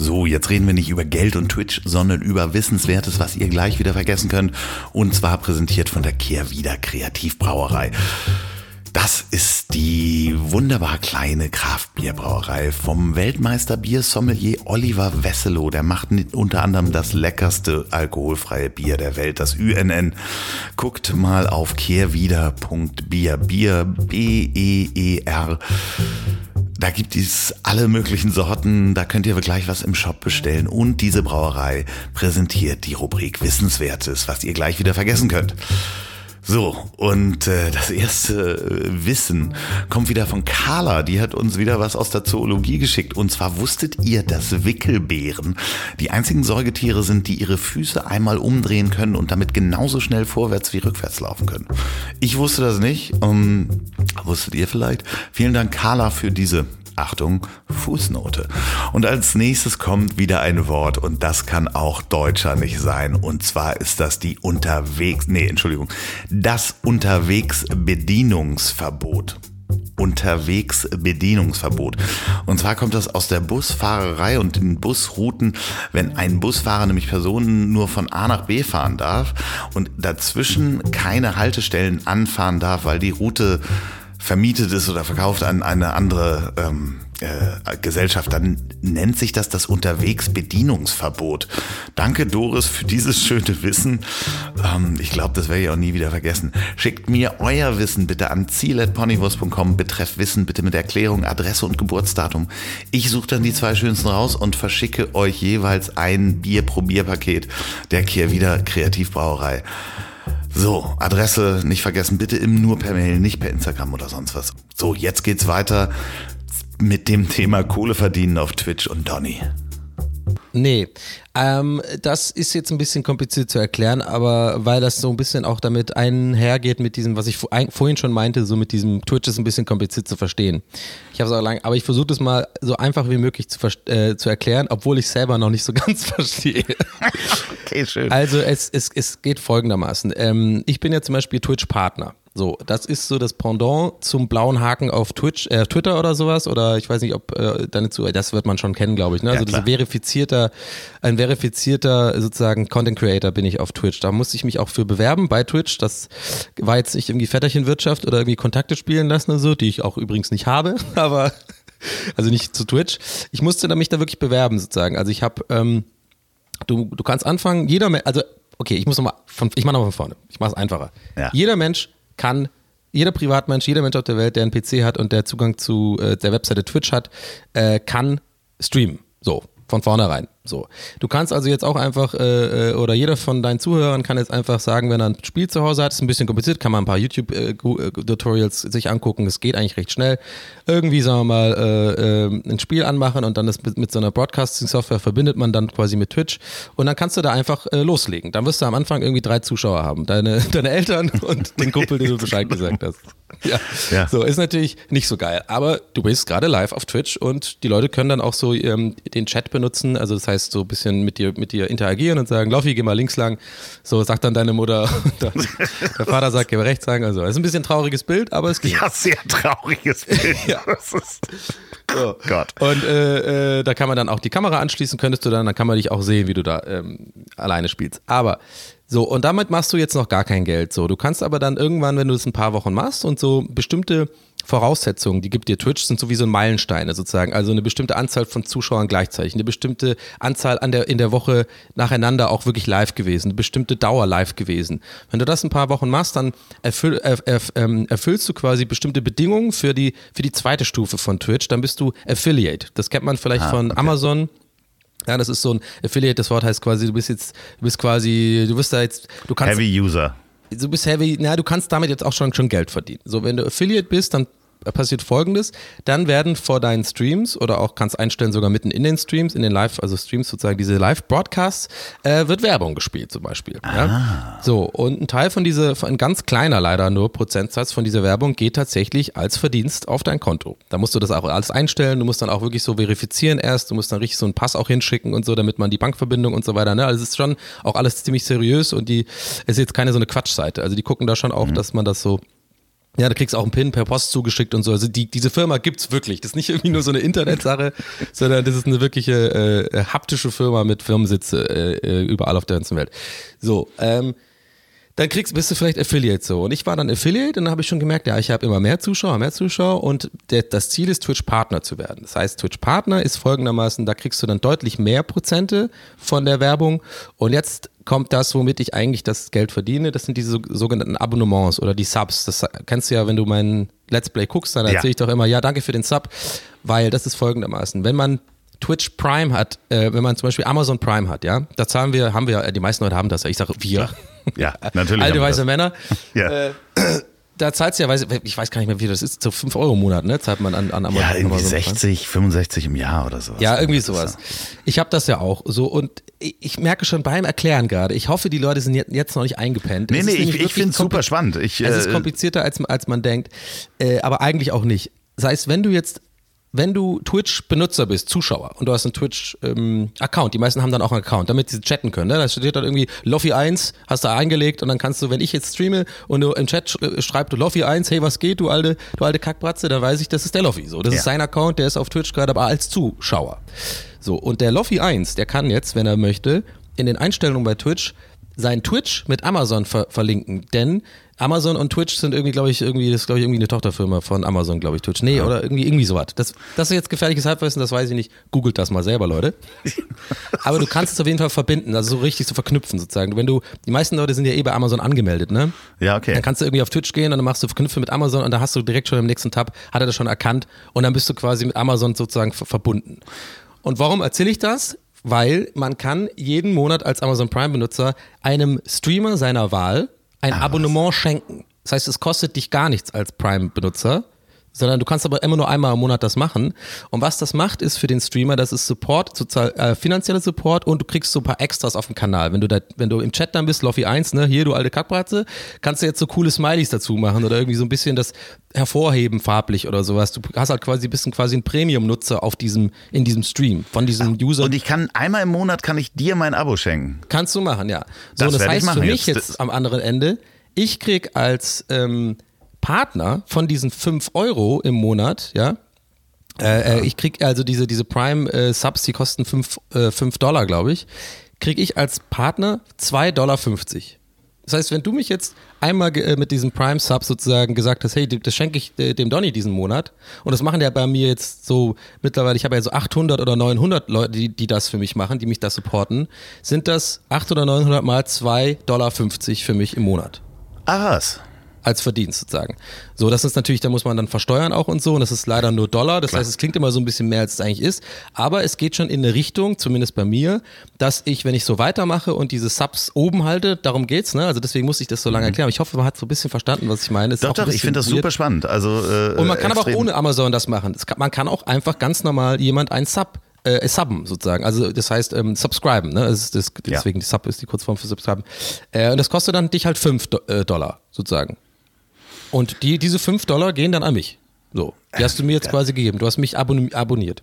So, jetzt reden wir nicht über Geld und Twitch, sondern über Wissenswertes, was ihr gleich wieder vergessen könnt. Und zwar präsentiert von der Kehrwieder Kreativbrauerei. Das ist die wunderbar kleine Kraftbierbrauerei vom Weltmeister Biersommelier Oliver Wesselow. Der macht unter anderem das leckerste alkoholfreie Bier der Welt, das UNN. Guckt mal auf kehrwieder.bier, Bier, B-E-E-R. Da gibt es alle möglichen Sorten, da könnt ihr gleich was im Shop bestellen. Und diese Brauerei präsentiert die Rubrik Wissenswertes, was ihr gleich wieder vergessen könnt. So, und äh, das erste äh, Wissen kommt wieder von Carla. Die hat uns wieder was aus der Zoologie geschickt. Und zwar wusstet ihr, dass Wickelbeeren die einzigen Säugetiere sind, die ihre Füße einmal umdrehen können und damit genauso schnell vorwärts wie rückwärts laufen können. Ich wusste das nicht. Um, wusstet ihr vielleicht? Vielen Dank, Carla, für diese Achtung, Fußnote. Und als nächstes kommt wieder ein Wort und das kann auch Deutscher nicht sein. Und zwar ist das die Unterwegs, nee, Entschuldigung, das Unterwegsbedienungsverbot. Unterwegsbedienungsverbot. Und zwar kommt das aus der Busfahrerei und den Busrouten, wenn ein Busfahrer nämlich Personen nur von A nach B fahren darf und dazwischen keine Haltestellen anfahren darf, weil die Route vermietet ist oder verkauft an eine andere ähm, äh, Gesellschaft, dann nennt sich das das Unterwegsbedienungsverbot. Danke Doris für dieses schöne Wissen. Ähm, ich glaube, das werde ich auch nie wieder vergessen. Schickt mir euer Wissen bitte an ziel.ponywurst.com. Betreff Wissen bitte mit Erklärung, Adresse und Geburtsdatum. Ich suche dann die zwei schönsten raus und verschicke euch jeweils ein Bier-Probierpaket der Kehrwieder Kreativbrauerei. So, Adresse nicht vergessen, bitte im nur per Mail, nicht per Instagram oder sonst was. So, jetzt geht's weiter mit dem Thema Kohle verdienen auf Twitch und Donny. Nee, ähm, das ist jetzt ein bisschen kompliziert zu erklären, aber weil das so ein bisschen auch damit einhergeht mit diesem, was ich vorhin schon meinte, so mit diesem Twitch ist ein bisschen kompliziert zu verstehen. Ich habe es auch lange, aber ich versuche das mal so einfach wie möglich zu, äh, zu erklären, obwohl ich es selber noch nicht so ganz verstehe. okay, schön. Also es, es, es geht folgendermaßen. Ähm, ich bin ja zum Beispiel Twitch-Partner. So, das ist so das Pendant zum blauen Haken auf Twitch, äh, Twitter oder sowas. Oder ich weiß nicht, ob äh, deine zu, das wird man schon kennen, glaube ich. Ne? Also ja, verifizierter, ein verifizierter sozusagen Content Creator bin ich auf Twitch. Da musste ich mich auch für bewerben bei Twitch. Das war jetzt nicht irgendwie Vetterchenwirtschaft oder irgendwie Kontakte spielen lassen oder so, die ich auch übrigens nicht habe, aber also nicht zu Twitch. Ich musste mich da wirklich bewerben sozusagen. Also ich habe, ähm, du, du kannst anfangen, jeder, also okay, ich muss nochmal ich mache nochmal von vorne. Ich mache es einfacher. Ja. Jeder Mensch kann jeder Privatmensch, jeder Mensch auf der Welt, der einen PC hat und der Zugang zu äh, der Webseite Twitch hat, äh, kann streamen. So, von vornherein. So. Du kannst also jetzt auch einfach, äh, äh, oder jeder von deinen Zuhörern kann jetzt einfach sagen, wenn er ein Spiel zu Hause hat, ist ein bisschen kompliziert, kann man ein paar YouTube-Tutorials äh, sich angucken, es geht eigentlich recht schnell. Irgendwie, sagen wir mal, äh, äh, ein Spiel anmachen und dann das mit, mit so einer Broadcasting-Software verbindet man dann quasi mit Twitch und dann kannst du da einfach äh, loslegen. Dann wirst du am Anfang irgendwie drei Zuschauer haben. Deine, deine Eltern und den Kumpel, den du Bescheid gesagt hast. Ja. ja. So, ist natürlich nicht so geil. Aber du bist gerade live auf Twitch und die Leute können dann auch so ähm, den Chat benutzen. Also das heißt, heißt so ein bisschen mit dir, mit dir interagieren und sagen, Laufi, geh mal links lang. So sagt dann deine Mutter dann, der Vater sagt, geh mal rechts lang. Also es ist ein bisschen trauriges Bild, aber es geht. Ja, sehr trauriges Bild. ja. So. Gott. Und äh, äh, da kann man dann auch die Kamera anschließen, könntest du dann, dann kann man dich auch sehen, wie du da ähm, alleine spielst. Aber so, und damit machst du jetzt noch gar kein Geld. So, du kannst aber dann irgendwann, wenn du es ein paar Wochen machst und so bestimmte Voraussetzungen, die gibt dir Twitch, sind sowieso Meilensteine sozusagen. Also eine bestimmte Anzahl von Zuschauern gleichzeitig, eine bestimmte Anzahl an der, in der Woche nacheinander auch wirklich live gewesen, eine bestimmte Dauer live gewesen. Wenn du das ein paar Wochen machst, dann erfüll, erf, erf, ähm, erfüllst du quasi bestimmte Bedingungen für die, für die zweite Stufe von Twitch. Dann bist du Affiliate. Das kennt man vielleicht ah, von okay. Amazon. Ja, das ist so ein Affiliate, das Wort heißt quasi, du bist jetzt, du bist quasi, du bist da jetzt, du kannst. Heavy User du bist heavy, na, du kannst damit jetzt auch schon, schon Geld verdienen. So, wenn du Affiliate bist, dann passiert folgendes, dann werden vor deinen Streams oder auch kannst einstellen sogar mitten in den Streams, in den Live, also Streams sozusagen diese Live-Broadcasts, äh, wird Werbung gespielt zum Beispiel. Ja? Ah. So, und ein Teil von dieser, ein ganz kleiner leider nur Prozentsatz von dieser Werbung geht tatsächlich als Verdienst auf dein Konto. Da musst du das auch alles einstellen, du musst dann auch wirklich so verifizieren erst, du musst dann richtig so einen Pass auch hinschicken und so, damit man die Bankverbindung und so weiter, ne? Also es ist schon auch alles ziemlich seriös und die, es ist jetzt keine so eine Quatschseite. Also die gucken da schon auch, mhm. dass man das so ja, du kriegst auch einen Pin per Post zugeschickt und so. Also die, diese Firma gibt's wirklich. Das ist nicht irgendwie nur so eine Internetsache, sondern das ist eine wirkliche äh, haptische Firma mit Firmensitz äh, äh, überall auf der ganzen Welt. So, ähm, dann kriegst, bist du vielleicht Affiliate so. Und ich war dann Affiliate und dann habe ich schon gemerkt, ja, ich habe immer mehr Zuschauer, mehr Zuschauer und der, das Ziel ist, Twitch-Partner zu werden. Das heißt, Twitch-Partner ist folgendermaßen, da kriegst du dann deutlich mehr Prozente von der Werbung und jetzt kommt das, womit ich eigentlich das Geld verdiene. Das sind diese sogenannten Abonnements oder die Subs. Das kennst du ja, wenn du meinen Let's Play guckst, dann erzähle ja. ich doch immer, ja, danke für den Sub, weil das ist folgendermaßen. Wenn man Twitch Prime hat, äh, wenn man zum Beispiel Amazon Prime hat, ja, da zahlen wir, haben wir, die meisten Leute haben das, ich sage wir, Ja, natürlich. Alte weiße. Männer. Ja. Äh, da zahlst du ja, weiß, ich weiß gar nicht mehr, wie das ist, so 5 Euro im Monat, ne? Zahlt man an, an Amazon. Ja, irgendwie Prime. 60, 65 im Jahr oder sowas. Ja, irgendwie sowas. Ich habe das ja auch so und ich, merke schon beim Erklären gerade, ich hoffe, die Leute sind jetzt, noch nicht eingepennt. Nee, Es nee, ich, ich finde es super spannend. Ich, Es ist äh, komplizierter, als, als man denkt, äh, aber eigentlich auch nicht. Das heißt, wenn du jetzt, wenn du Twitch-Benutzer bist, Zuschauer, und du hast einen Twitch-Account, die meisten haben dann auch einen Account, damit sie chatten können. Ne? Da steht dann irgendwie Loffi1, hast du eingelegt und dann kannst du, wenn ich jetzt streame und du im Chat äh, schreibst du Loffi1, hey, was geht, du alte, du alte Kackbratze, dann weiß ich, das ist der Loffi. So, das Ja. ist sein Account, der ist auf Twitch gerade, aber als Zuschauer. So, und der Loffi1, der kann jetzt, wenn er möchte, in den Einstellungen bei Twitch sein Twitch mit Amazon ver verlinken, denn Amazon und Twitch sind irgendwie, glaube ich, irgendwie, das ist, glaube ich, irgendwie eine Tochterfirma von Amazon, glaube ich, Twitch. Nee, oder irgendwie, irgendwie sowas. Das, das ist jetzt gefährliches Halbwissen, das weiß ich nicht. Googelt das mal selber, Leute. Aber du kannst es auf jeden Fall verbinden, also so richtig zu verknüpfen sozusagen. Wenn du, die meisten Leute sind ja eh bei Amazon angemeldet, ne? Ja, okay. Dann kannst du irgendwie auf Twitch gehen und dann machst du Verknüpfe mit Amazon und da hast du direkt schon im nächsten Tab, hat er das schon erkannt und dann bist du quasi mit Amazon sozusagen ver verbunden. Und warum erzähle ich das? Weil man kann jeden Monat als Amazon Prime-Benutzer einem Streamer seiner Wahl ein Abonnement schenken. Das heißt, es kostet dich gar nichts als Prime-Benutzer, sondern du kannst aber immer nur einmal im Monat das machen. Und was das macht, ist für den Streamer, das ist Support, sozial, äh, finanzieller Support und du kriegst so ein paar Extras auf dem Kanal. Wenn du da, wenn du im Chat dann bist, Loffi 1, ne, hier du alte Kackbratze, kannst du jetzt so coole Smileys dazu machen oder irgendwie so ein bisschen das hervorheben farblich oder sowas. Du hast halt quasi, bist ein quasi ein Premium-Nutzer auf diesem, in diesem Stream von diesem User. Und ich kann einmal im Monat kann ich dir mein Abo schenken. Kannst du machen, ja. So, Das das, heißt für mich jetzt. jetzt, am anderen Ende, ich krieg als ähm, Partner von diesen 5 Euro im Monat, ja, äh, äh, ich krieg also diese, diese Prime-Subs, die kosten 5 äh, fünf Dollar, glaube ich, krieg ich als Partner 2,50 Dollar. Das heißt, wenn du mich jetzt einmal äh, mit diesem Prime-Sub sozusagen gesagt hast, hey, das schenke ich äh, dem Donny diesen Monat, und das machen ja bei mir jetzt so mittlerweile, ich habe ja so 800 oder 900 Leute, die, die das für mich machen, die mich da supporten, sind das 800 oder 900 mal 2,50 Dollar für mich im Monat Ah, was? Als Verdienst sozusagen. So, das ist natürlich, da muss man dann versteuern auch und so. Und das ist leider nur Dollar. Das heißt, es klingt immer so ein bisschen mehr, als es eigentlich ist. Aber es geht schon in eine Richtung, zumindest bei mir, dass ich, wenn ich so weitermache und diese Subs oben halte, darum geht's, ne? Also deswegen muss ich das so lange erklären. Aber ich hoffe, man hat so ein bisschen verstanden, was ich meine. Ist Doch, doch, ich finde das super spannend. Also, äh, Und man kann aber auch extrem. ohne Amazon das machen. Es kann, man kann auch einfach ganz normal jemand ein Sub äh, subben sozusagen. Also das heißt ähm, subscriben. Ne? Das ist das, Ja. deswegen die Sub ist die Kurzform für subscriben. Äh, und das kostet dann dich halt 5 Do äh, Dollar sozusagen. Und die, diese 5 Dollar gehen dann an mich. So, die hast du mir jetzt quasi gegeben. Du hast mich abon abonniert.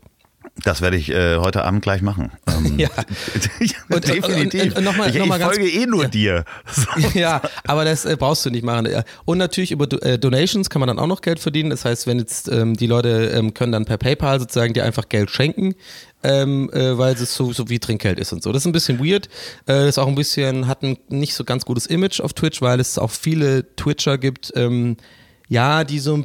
Das werde ich äh, heute Abend gleich machen. Ähm, Ja. Und- und- definitiv. und- und noch mal- ich noch mal ich ganz- folge eh nur Ja. dir. Ja, aber das äh, brauchst du nicht machen. Ja. Und natürlich über äh, Donations kann man dann auch noch Geld verdienen. Das heißt, wenn jetzt ähm, die Leute ähm, können dann per PayPal sozusagen dir einfach Geld schenken, ähm, äh, weil es so, so wie Trinkgeld ist und so. Das ist ein bisschen weird. Äh, ist auch ein bisschen, hat ein nicht so ganz gutes Image auf Twitch, weil es auch viele Twitcher gibt, ähm, ja, die so ein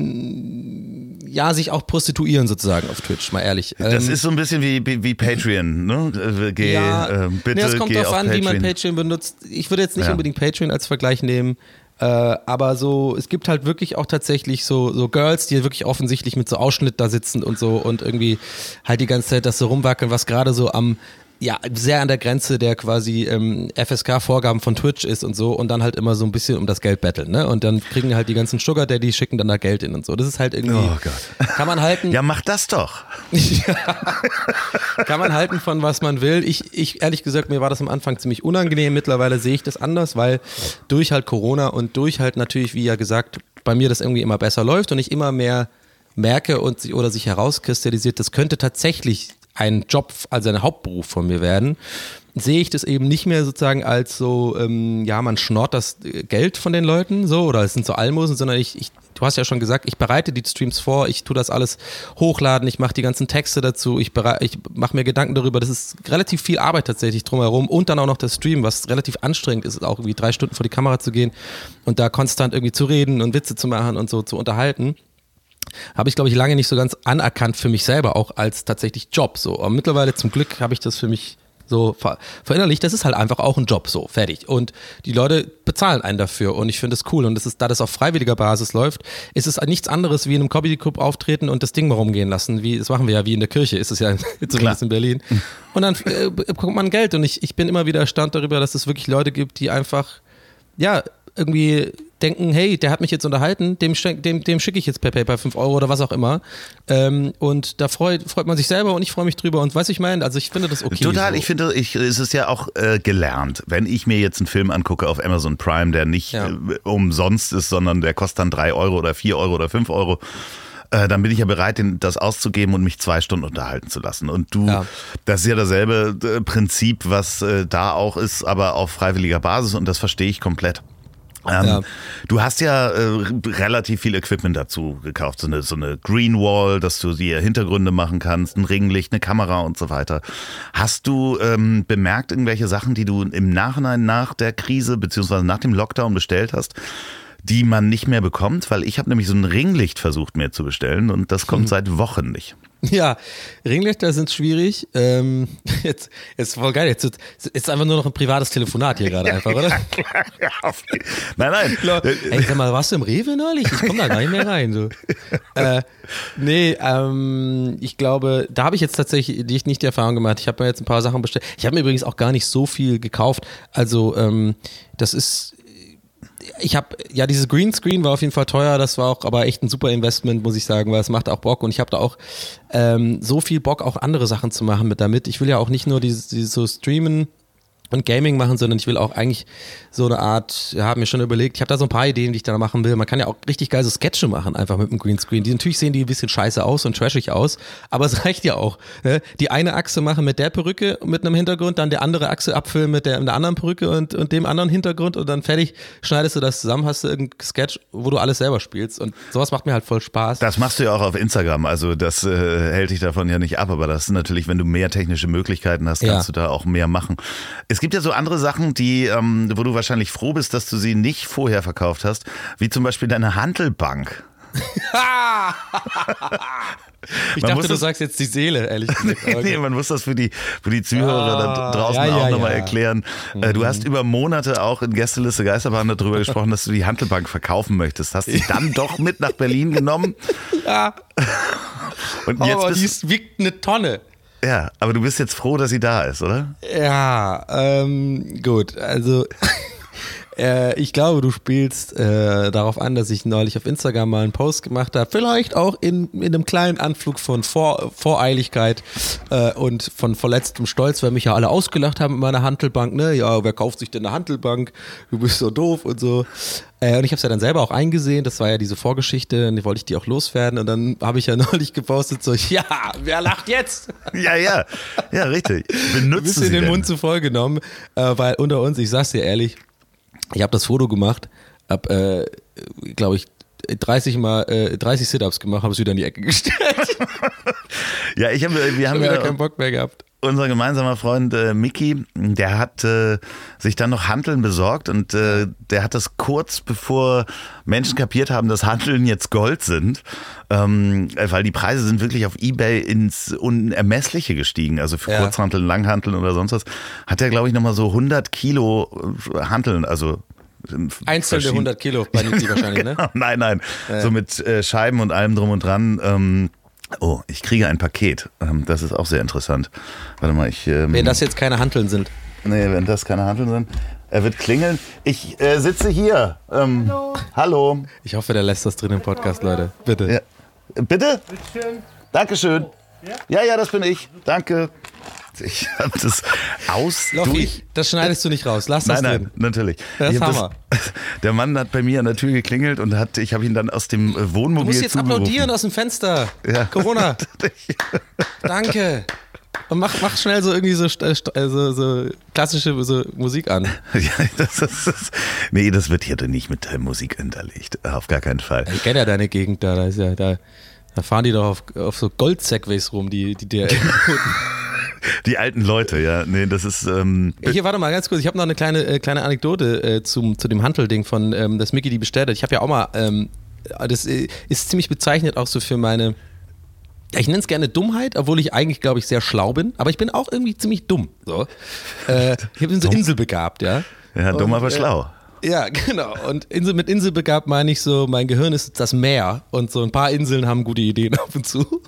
bisschen, ja, sich auch prostituieren sozusagen auf Twitch, mal ehrlich. Das Ähm, ist so ein bisschen wie, wie, wie Patreon, ne? Äh, Geh, ja, äh, bitte nee, es kommt darauf auf an, Patreon. wie man Patreon benutzt. Ich würde jetzt nicht Ja. unbedingt Patreon als Vergleich nehmen. Äh, aber so, es gibt halt wirklich auch tatsächlich so, so Girls, die wirklich offensichtlich mit so Ausschnitt da sitzen und so und irgendwie halt die ganze Zeit das so rumwackeln, was gerade so am, ja, sehr an der Grenze der quasi ähm, FSK-Vorgaben von Twitch ist und so und dann halt immer so ein bisschen um das Geld betteln, ne? Und dann kriegen halt die ganzen Sugar Daddy, schicken dann da Geld in und so. Das ist halt irgendwie, Oh Gott. kann man halten. Ja, mach das doch. Kann man halten von was man will. Ich, ich, ehrlich gesagt, mir war das am Anfang ziemlich unangenehm. Mittlerweile sehe ich das anders, weil durch halt Corona und durch halt natürlich, wie ja gesagt, bei mir das irgendwie immer besser läuft und ich immer mehr merke und oder sich herauskristallisiert, das könnte tatsächlich ein Job, also ein Hauptberuf von mir werden, sehe ich das eben nicht mehr sozusagen als so, ähm, ja, man schnort das äh, Geld von den Leuten so oder es sind so Almosen, sondern ich, ich du hast ja schon gesagt, ich bereite die Streams vor, ich tue das alles hochladen, ich mache die ganzen Texte dazu, ich, ich mache mir Gedanken darüber, das ist relativ viel Arbeit tatsächlich drumherum und dann auch noch das Stream, was relativ anstrengend ist, auch irgendwie drei Stunden vor die Kamera zu gehen und da konstant irgendwie zu reden und Witze zu machen und so zu unterhalten habe ich, glaube ich, lange nicht so ganz anerkannt für mich selber, auch als tatsächlich Job. So. Aber mittlerweile zum Glück habe ich das für mich So ver verinnerlicht, das ist halt einfach auch ein Job, so, fertig. Und die Leute bezahlen einen dafür und ich finde es cool. Und das ist, da das auf freiwilliger Basis läuft, ist es nichts anderes wie in einem Comedy Club auftreten und das Ding mal rumgehen lassen. Wie, das machen wir ja wie in der Kirche, ist es ja zumindest in Berlin. Und dann äh, bekommt man Geld und ich, ich bin immer wieder erstaunt darüber, dass es wirklich Leute gibt, die einfach, ja, irgendwie denken, hey, der hat mich jetzt unterhalten, dem, dem, dem schicke ich jetzt per PayPal 5 Euro oder was auch immer. Ähm, und da freut, freut man sich selber und ich freue mich drüber. Und weiß ich meine, also ich finde das okay. Total, so. ich finde, ich, es ist ja auch äh, gelernt. Wenn ich mir jetzt einen Film angucke auf Amazon Prime, der nicht ja. äh, umsonst ist, sondern der kostet dann 3 Euro oder 4 Euro oder 5 Euro, äh, dann bin ich ja bereit, das auszugeben und mich zwei Stunden unterhalten zu lassen. Und du, ja. das ist ja dasselbe äh, Prinzip, was äh, da auch ist, aber auf freiwilliger Basis und das verstehe ich komplett. Ähm, ja. Du hast ja äh, relativ viel Equipment dazu gekauft, so eine, so eine Green Wall, dass du dir Hintergründe machen kannst, ein Ringlicht, eine Kamera und so weiter. Hast du ähm, bemerkt irgendwelche Sachen, die du im Nachhinein nach der Krise beziehungsweise nach dem Lockdown bestellt hast, die man nicht mehr bekommt? Weil ich habe nämlich so ein Ringlicht versucht mir zu bestellen und das kommt hm. seit Wochen nicht. Ja, Ringlichter sind schwierig. Ähm, jetzt, jetzt voll geil. Jetzt ist einfach nur noch ein privates Telefonat hier gerade einfach, oder? Nein, nein. Ey, sag mal, warst du im Rewe neulich? Ich komme da gar nicht mehr rein. So. Äh, nee, ähm, ich glaube, da habe ich jetzt tatsächlich nicht die Erfahrung gemacht. Ich habe mir jetzt ein paar Sachen bestellt. Ich habe mir übrigens auch gar nicht so viel gekauft. Also, ähm, das ist ich habe, ja, dieses Greenscreen war auf jeden Fall teuer, das war auch aber echt ein super Investment, muss ich sagen, weil es macht auch Bock und ich habe da auch ähm, so viel Bock, auch andere Sachen zu machen mit damit. Ich will ja auch nicht nur dieses, dieses so streamen und Gaming machen, sondern ich will auch eigentlich so eine Art, ja, habe mir schon überlegt, ich habe da so ein paar Ideen, die ich da machen will. Man kann ja auch richtig geil so Sketche machen, einfach mit dem Greenscreen. Die natürlich sehen die ein bisschen scheiße aus und trashig aus, aber es reicht ja auch. Ne? Die eine Achse machen mit der Perücke mit einem Hintergrund, dann die andere Achse abfüllen mit der, mit der anderen Perücke und, und dem anderen Hintergrund und dann fertig schneidest du das zusammen, hast du irgendein Sketch, wo du alles selber spielst und sowas macht mir halt voll Spaß. Das machst du ja auch auf Instagram, also das äh, hält dich davon ja nicht ab, aber das ist natürlich, wenn du mehr technische Möglichkeiten hast, kannst ja. du da auch mehr machen. Es gibt ja so andere Sachen, die, ähm, wo du wahrscheinlich froh bist, dass du sie nicht vorher verkauft hast, wie zum Beispiel deine Handelbank. Ich man dachte, du sagst jetzt die Seele, ehrlich gesagt. nee, nee, man muss das für die, für die Zuhörer ah, da draußen ja, auch ja, nochmal ja. erklären. Mhm. Du hast über Monate auch in Gästeliste Geisterbahn darüber gesprochen, dass du die Handelbank verkaufen möchtest. Hast sie dann doch mit nach Berlin genommen? Ja. Und jetzt oh, bist, die wiegt eine Tonne. Ja, aber du bist jetzt froh, dass sie da ist, oder? Ja, ähm, gut. Also, äh, ich glaube, du spielst äh, darauf an, dass ich neulich auf Instagram mal einen Post gemacht habe. Vielleicht auch in, in einem kleinen Anflug von Vor, Voreiligkeit äh, und von verletztem Stolz, weil mich ja alle ausgelacht haben mit meiner Handelbank. Ne? Ja, wer kauft sich denn eine Handelbank? Du bist so doof und so. Äh, und ich habe es ja dann selber auch eingesehen, das war ja diese Vorgeschichte, und wollte ich die auch loswerden. Und dann habe ich ja neulich gepostet, so, ja, wer lacht jetzt? Ja, ja, ja, richtig. Benutzt Ein bisschen den Mund zu voll genommen, äh, weil unter uns, ich sag's dir ehrlich, ich habe das Foto gemacht, habe, äh, glaube ich, 30 mal äh, 30 Sit-ups gemacht, habe es wieder in die Ecke gestellt. ja, ich habe wir haben wieder ja keinen Bock mehr gehabt unser gemeinsamer Freund äh, Mickey, der hat äh, sich dann noch Handeln besorgt und äh, der hat das kurz bevor Menschen kapiert haben, dass Handeln jetzt Gold sind, ähm, weil die Preise sind wirklich auf Ebay ins Unermessliche gestiegen. Also für ja. Kurzhanteln, Langhanteln oder sonst was, hat er glaube ich nochmal so 100 Kilo äh, Handeln, also Einzelne 100 Kilo bei Niki wahrscheinlich, ne? Nein, nein. Ja. So mit äh, Scheiben und allem drum und dran. Ähm, Oh, ich kriege ein Paket. Ähm, das ist auch sehr interessant. Warte mal, ich. Ähm, wenn das jetzt keine Handeln sind. Nee, wenn das keine Handeln sind. Er wird klingeln. Ich äh, sitze hier. Ähm, hallo. Hallo. Ich hoffe, der lässt das drin im Podcast, Leute. Bitte. Ja. Bitte? Bitteschön. Dankeschön. Ja? ja, ja, das bin ich. Danke. Ich habe das aus. Loffi, das schneidest du nicht raus. Lass das nein, drin. Nein, natürlich. Das ist Hammer. Das, der Mann hat bei mir an der Tür geklingelt und hat, ich habe ihn dann aus dem äh, Wohnmobil. Du musst jetzt applaudieren aus dem Fenster. Ja. Corona. Danke. Und mach, mach schnell so irgendwie so, äh, äh, so, so klassische so Musik an. Ja, das ist, das, nee, das wird hier nicht mit Musik hinterlegt. Auf gar keinen Fall. Ich kenne ja deine Gegend da. Da, ist ja, da, da fahren die doch auf, auf so Gold-Segways rum, die, die der. Die alten Leute, ja. Nee, das ist. Ähm Hier, warte mal ganz kurz. Ich habe noch eine kleine, äh, kleine Anekdote äh, zum, zu dem Handelding von, ähm, das Mickey die bestellt hat. Ich habe ja auch mal, ähm, das äh, ist ziemlich bezeichnet auch so für meine ich nenne es gerne Dummheit, obwohl ich eigentlich, glaube ich, sehr schlau bin. Aber ich bin auch irgendwie ziemlich dumm. So. Äh, ich bin so inselbegabt, ja. Ja, dumm, Und, aber äh, schlau. Ja, genau. Und Insel, mit inselbegabt meine ich so, mein Gehirn ist das Meer und so ein paar Inseln haben gute Ideen ab und zu.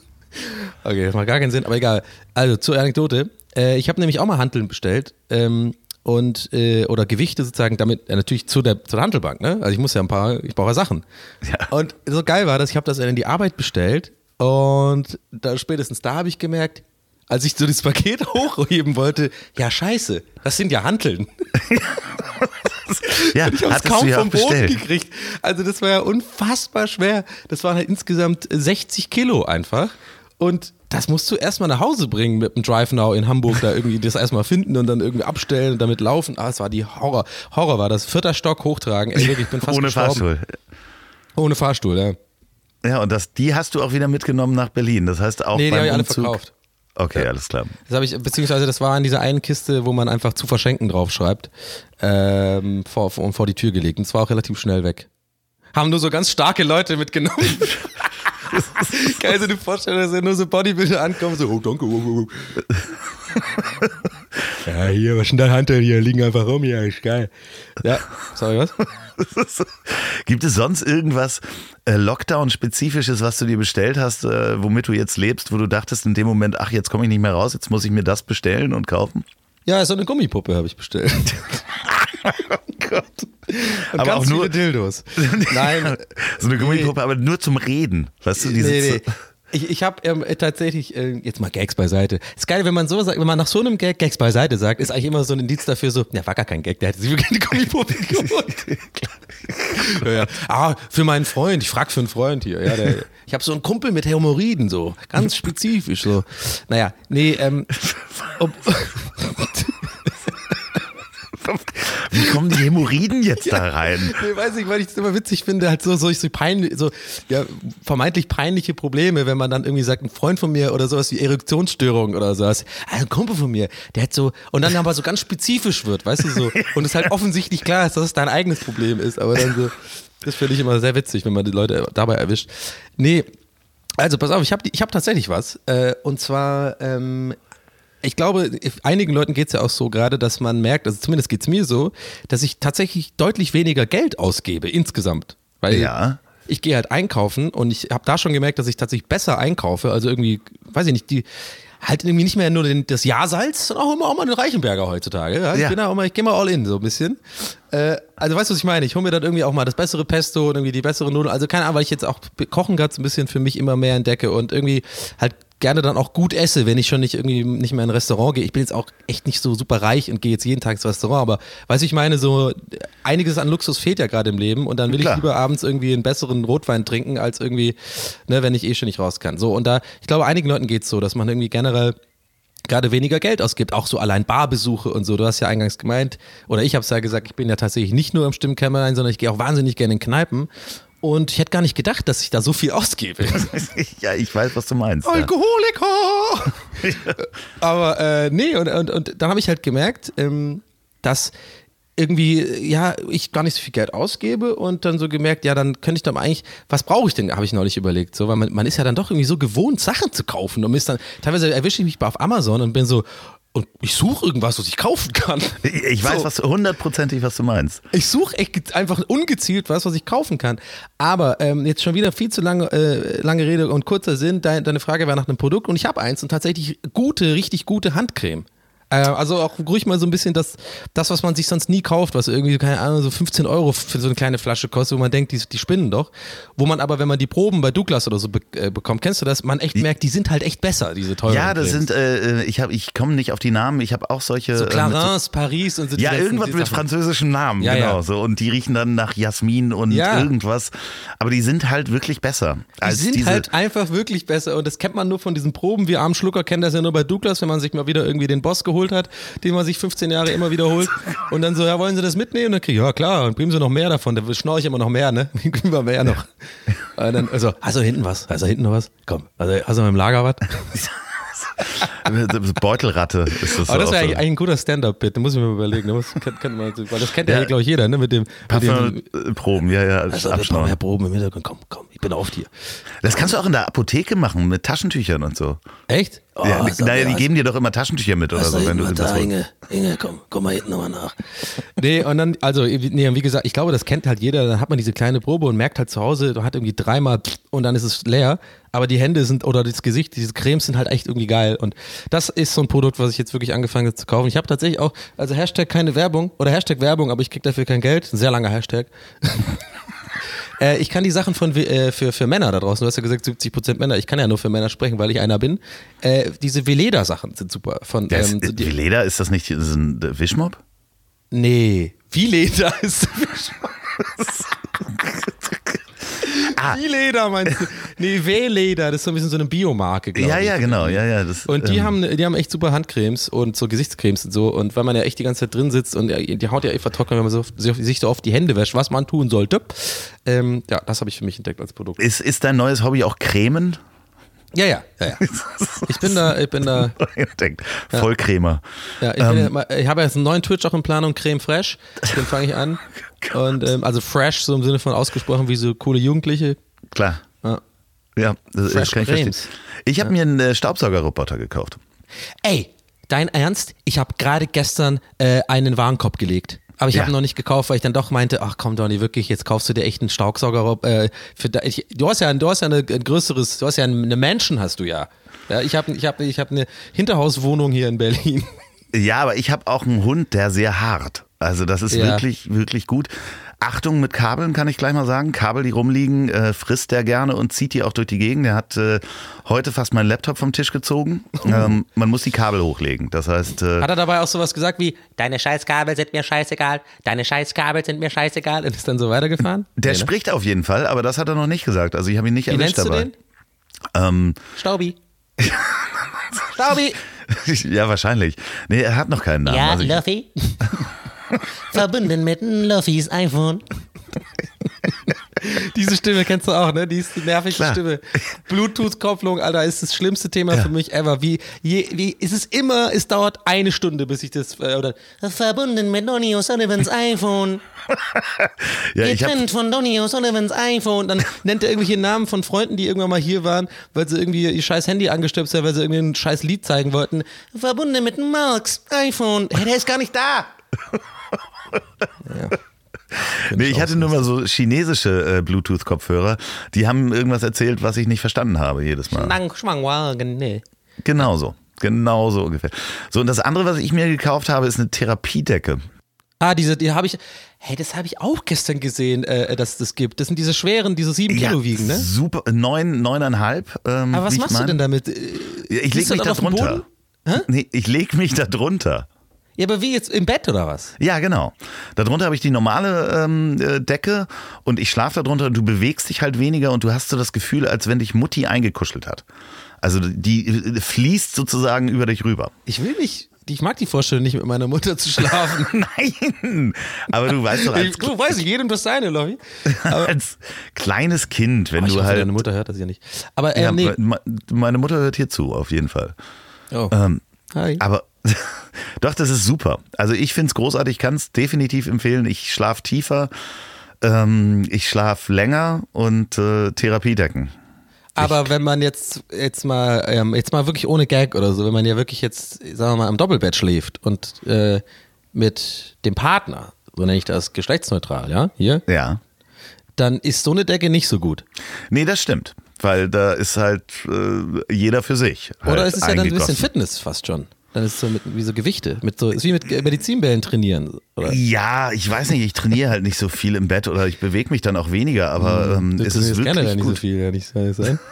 Okay, das macht gar keinen Sinn, aber egal. Also zur Anekdote. Äh, ich habe nämlich auch mal Hanteln bestellt. Ähm, und äh, oder Gewichte sozusagen damit äh, natürlich zu der zur Handelbank, ne? Also ich muss ja ein paar, ich brauche ja Sachen. Ja. Und so geil war das, ich habe das in die Arbeit bestellt und da spätestens da habe ich gemerkt, als ich so das Paket hochheben wollte, ja scheiße, das sind ja Hanteln. Ja, Ich habe es kaum vom Boden bestellt. gekriegt. Also das war ja unfassbar schwer. Das waren halt insgesamt 60 Kilo einfach. Und das musst du erstmal nach Hause bringen mit dem Drive Now in Hamburg, da irgendwie das erstmal finden und dann irgendwie abstellen und damit laufen. Ah, es war die Horror. Horror war das. Vierter Stock hochtragen. Ey, wirklich, ich bin fast Ohne gestorben. Fahrstuhl. Ohne Fahrstuhl, ja. Ja, und das, die hast du auch wieder mitgenommen nach Berlin. Das heißt auch Nee, die habe ich alle verkauft. Okay, alles klar. Das habe ich, beziehungsweise das war in dieser einen Kiste, wo man einfach zu verschenken draufschreibt, ähm, vor, vor, vor die Tür gelegt. Und es war auch relativ schnell weg. Haben nur so ganz starke Leute mitgenommen. Geil, so eine Vorstellung, dass nur so Bodybuilder ankommen, so, oh, danke. Oh, oh, oh. ja, hier, was ist denn dein Handel hier? Liegen einfach rum, ja, ist geil. Ja, sorry, was? Gibt es sonst irgendwas äh, Lockdown-spezifisches, was du dir bestellt hast, äh, womit du jetzt lebst, wo du dachtest in dem Moment, ach, jetzt komme ich nicht mehr raus, jetzt muss ich mir das bestellen und kaufen? Ja, so eine Gummipuppe habe ich bestellt. oh Gott. Und Aber ganz auch nur- Dildos. Nein, So eine Gummipuppe, aber nur zum Reden. Weißt du, diese Nee, nee. Ich, ich habe ähm, tatsächlich, äh, jetzt mal Gags beiseite. Ist geil, wenn man so sagt, wenn man nach so einem Gag Gags beiseite sagt, ist eigentlich immer so ein Indiz dafür so, ja, war gar kein Gag, der hätte sich wirklich eine Gummipuppe geholt. ja, ja. Ah, für meinen Freund, ich frag für einen Freund hier. Ja, der, ich habe so einen Kumpel mit Hämorrhoiden, so, ganz spezifisch, so. Naja, nee, ähm, ob, Wie kommen die Hämorrhoiden jetzt da rein? Nee, weiß ich, weil ich es immer witzig finde, halt so, so, so, peinlich, so ja, vermeintlich peinliche Probleme, wenn man dann irgendwie sagt, ein Freund von mir oder sowas wie Erektionsstörung oder sowas. Also ein Kumpel von mir, der hat so, und dann aber so ganz spezifisch wird, weißt du so. Und es halt offensichtlich klar ist, dass es dein eigenes Problem ist, aber dann so, das finde ich immer sehr witzig, wenn man die Leute dabei erwischt. Nee, also pass auf, ich habe ich hab tatsächlich was. Äh, und zwar, ähm, ich glaube, einigen Leuten geht es ja auch so gerade, dass man merkt, also zumindest geht es mir so, dass ich tatsächlich deutlich weniger Geld ausgebe insgesamt. Weil Ja. ich gehe halt einkaufen und ich habe da schon gemerkt, dass ich tatsächlich besser einkaufe. Also irgendwie, weiß ich nicht, die halt irgendwie nicht mehr nur den, das Jahrsalz, sondern auch immer auch mal den Reichenberger heutzutage. Ja? Ich, Ja. bin da auch mal, ich gehe mal all in so ein bisschen. Äh, also weißt du, was ich meine? Ich hole mir dann irgendwie auch mal das bessere Pesto und irgendwie die bessere Nudeln. Also keine Ahnung, weil ich jetzt auch Kochen gerade so ein bisschen für mich immer mehr entdecke und irgendwie halt gerne dann auch gut esse, wenn ich schon nicht irgendwie nicht mehr in ein Restaurant gehe. Ich bin jetzt auch echt nicht so super reich und gehe jetzt jeden Tag ins Restaurant, aber weißt du, ich meine, so einiges an Luxus fehlt ja gerade im Leben und dann will Klar. ich lieber abends irgendwie einen besseren Rotwein trinken, als irgendwie, ne, wenn ich eh schon nicht raus kann. So, und da, ich glaube, einigen Leuten geht's so, dass man irgendwie generell gerade weniger Geld ausgibt, auch so allein Barbesuche und so. Du hast ja eingangs gemeint, oder ich habe es ja gesagt, ich bin ja tatsächlich nicht nur im Stimmkämmerlein, sondern ich gehe auch wahnsinnig gerne in Kneipen. Und ich hätte gar nicht gedacht, dass ich da so viel ausgebe. ja, ich weiß, was du meinst. Ja. Alkoholiker! Aber äh, nee, und, und, und dann habe ich halt gemerkt, ähm, dass irgendwie, ja, ich gar nicht so viel Geld ausgebe und dann so gemerkt, ja, dann könnte ich doch eigentlich, was brauche ich denn, habe ich neulich überlegt, so, weil man, man ist ja dann doch irgendwie so gewohnt, Sachen zu kaufen und ist dann, teilweise erwische ich mich auf Amazon und bin so, und ich suche irgendwas, was ich kaufen kann. Ich- weiß So. was hundertprozentig, was du meinst. Ich suche echt einfach ungezielt was, was ich kaufen kann. Aber ähm, jetzt schon wieder viel zu lange, äh, lange Rede und kurzer Sinn. Deine, deine Frage war nach einem Produkt und ich habe eins und tatsächlich gute, richtig gute Handcreme. Äh, also auch ruhig mal so ein bisschen das, das, was man sich sonst nie kauft, was irgendwie, keine Ahnung, so 15 Euro für so eine kleine Flasche kostet, wo man denkt, die, die spinnen doch. Wo man aber, wenn man die Proben bei Douglas oder so be äh, bekommt, kennst du das, man echt merkt, die sind halt echt besser, diese teuren Ja, das Cremes. sind, äh, ich, hab- ich komme nicht auf die Namen, ich habe auch solche. so äh, Clarins, Paris und so. Ja, irgendwas mit französischen Namen, Ja, genau. ja. So. Und die riechen dann nach Jasmin und Ja. irgendwas. Aber die sind halt wirklich besser. Die sind halt einfach wirklich besser und das kennt man nur von diesen Proben. Wir armen Schlucker kennen das ja nur bei Douglas, wenn man sich mal wieder irgendwie den Boss geholt hat, den man sich 15 Jahre immer wiederholt und dann so, ja, wollen Sie das mitnehmen? Und dann krieg ich, ja klar, und bringen Sie noch mehr davon, dann schnorre ich immer noch mehr, ne? Immer mehr noch. Und dann, also, hast du hinten was? Hast du hinten noch was? Komm, also, hast du im Lager was? Beutelratte ist das. Aber das wäre eigentlich ein guter Stand-up-Bit, da muss ich mir überlegen. Da muss, kann, kann man, weil das kennt ja, Ja. glaube ich, jeder, ne? Mit dem, mit dem Parfümproben, ja, ja, also, abschnauben. ja Proben im Hintergrund. Komm, komm, ich bin auf dir. Das kannst du auch in der Apotheke machen, mit Taschentüchern und so. Echt? Oh, ja, naja, die geben dir doch immer Taschentücher mit oder was so, wenn du da. Inge, Inge, komm, komm mal hinten nochmal nach. Nee, und dann, also, nee, wie gesagt, ich glaube, das kennt halt jeder. Dann hat man diese kleine Probe und merkt halt zu Hause, man hat irgendwie dreimal und dann ist es leer. Aber die Hände sind oder das Gesicht, diese Cremes sind halt echt irgendwie geil. Und das ist so ein Produkt, was ich jetzt wirklich angefangen habe zu kaufen. Ich habe tatsächlich auch, also Hashtag keine Werbung oder Hashtag Werbung, aber ich krieg dafür kein Geld. Ein sehr langer Hashtag. Äh, ich kann die Sachen von äh, für, für Männer da draußen, du hast ja gesagt 70% Männer, ich kann ja nur für Männer sprechen, weil ich einer bin. Äh, diese Veleda-Sachen sind super. Von, ist, ähm, so die- wie Leder, ist das nicht das ist ein Wischmob? Nee, Vileda ist Ah. Vileda meinst du? Nee, W-Leder, das ist so ein bisschen so eine Biomarke, glaube Ja, ich. ja, genau, ja, ja. Das, Und die ähm, haben, die haben echt super Handcremes und so Gesichtscremes und so. Und weil man ja echt die ganze Zeit drin sitzt und die Haut ja echt vertrocknet, wenn man so, sich so oft die Hände wäscht, was man tun sollte. Ähm, ja, das habe ich für mich entdeckt als Produkt. Ist, ist dein neues Hobby auch Cremen? Ja, ja, ja, ja. Ich bin da, ich bin da, Denkt, Vollcremer. ja, ich, bin ja, ich habe jetzt einen neuen Twitch auch in Planung, Creme Fresh. Den fange ich an. Und ähm, also fresh, so im Sinne von ausgesprochen wie so coole Jugendliche. Klar. Ja. Ja, das, das Fresh kann ich verstehen. Cremes. Ich habe mir einen äh, Staubsaugerroboter gekauft. Ey, dein Ernst? Ich habe gerade gestern äh, einen Warenkorb gelegt. Aber ich Ja. habe ihn noch nicht gekauft, weil ich dann doch meinte, ach komm Donny, wirklich, jetzt kaufst du dir echt einen Staubsauger. Äh, für ich, du hast ja, ein- du hast ja eine, ein größeres, du hast ja eine Menschen, hast du ja. ja ich habe ich hab, ich hab eine Hinterhauswohnung hier in Berlin. Ja, aber ich habe auch einen Hund, der sehr hart. Also das ist Ja. wirklich, wirklich gut. Achtung mit Kabeln, kann ich gleich mal sagen. Kabel, die rumliegen, äh, frisst der gerne und zieht die auch durch die Gegend. Der hat äh, heute fast meinen Laptop vom Tisch gezogen. Ähm, man muss die Kabel hochlegen. Das heißt, äh, Hat er dabei auch sowas gesagt wie, deine Scheißkabel sind mir scheißegal, deine Scheißkabel sind mir scheißegal und ist dann so weitergefahren? der Nee, ne? spricht auf jeden Fall, aber das hat er noch nicht gesagt. Also ich habe ihn nicht Wie erwischt nennst du dabei. den? Ähm, Staubi. Staubi. ja, wahrscheinlich. Nee, er hat noch keinen Namen. Ja, Also ich, Luffy. Verbunden mit Luffys iPhone. Diese Stimme kennst du auch, ne? Die ist die nervigste Klar. Stimme. Bluetooth-Kopplung, Alter, ist das schlimmste Thema für mich ever. Wie, je, wie, ist es immer, es dauert eine Stunde, bis ich das, äh, oder, Verbunden mit Donny O'Sullivans iPhone. ja, Getrennt von Donny O'Sullivans iPhone. dann nennt er irgendwelche Namen von Freunden, die irgendwann mal hier waren, weil sie irgendwie ihr scheiß Handy angestöpselt haben, weil sie irgendwie ein scheiß Lied zeigen wollten. Verbunden mit Marks iPhone. Hey, der ist gar nicht da! Nee, ich hatte nur mal so chinesische äh, Bluetooth-Kopfhörer, die haben irgendwas erzählt, was ich nicht verstanden habe jedes Mal. Nee. Genau so. Genau so ungefähr. So, und das andere, was ich mir gekauft habe, ist eine Therapiedecke. Ah, diese, die habe ich, hey, das habe ich auch gestern gesehen, äh, dass es das gibt. Das sind diese schweren, diese sieben Kilo wiegen, ne? Super, neun, neuneinhalb. Ähm, Aber was machst du mein. denn damit? Äh, Ja, Ich liegst leg du mich da drunter. Nee, ich leg mich da drunter. Ja, aber wie jetzt im Bett oder was? Ja, genau. Darunter habe ich die normale ähm, äh, Decke und ich schlafe darunter und du bewegst dich halt weniger und du hast so das Gefühl, als wenn dich Mutti eingekuschelt hat. Also die äh, fließt sozusagen über dich rüber. Ich will nicht, ich mag die Vorstellung nicht mit meiner Mutter zu schlafen. Nein! Aber du weißt doch, als, du weißt, jedem das seine, Lobby. Aber als kleines Kind, wenn ich du hoffe, halt. deine Mutter hört das ja nicht. Aber äh, ja, nee. me- meine Mutter hört hier zu, auf jeden Fall. Oh. Ähm, Hi. Aber doch, das ist super. Also ich finde es großartig, kann es definitiv empfehlen. Ich schlafe tiefer, ähm, ich schlafe länger und äh, Therapiedecken. Aber wenn man jetzt jetzt mal ähm, jetzt mal wirklich ohne Gag oder so, wenn man ja wirklich jetzt sagen wir mal am Doppelbett schläft und äh, mit dem Partner, so nenne ich das geschlechtsneutral, ja, hier, Ja. dann ist so eine Decke nicht so gut. Nee, das stimmt. Weil da ist halt äh, jeder für sich. Halt Oder ist es ja dann ein bisschen. Fitness fast schon. Dann ist es so mit, wie so Gewichte, mit so, ist wie mit Medizinbällen trainieren. Oder? Ja, ich weiß nicht, ich trainiere halt nicht so viel im Bett oder ich bewege mich dann auch weniger, aber ähm, Du es ist wirklich generell nicht gut. so viel, ja, nicht sein.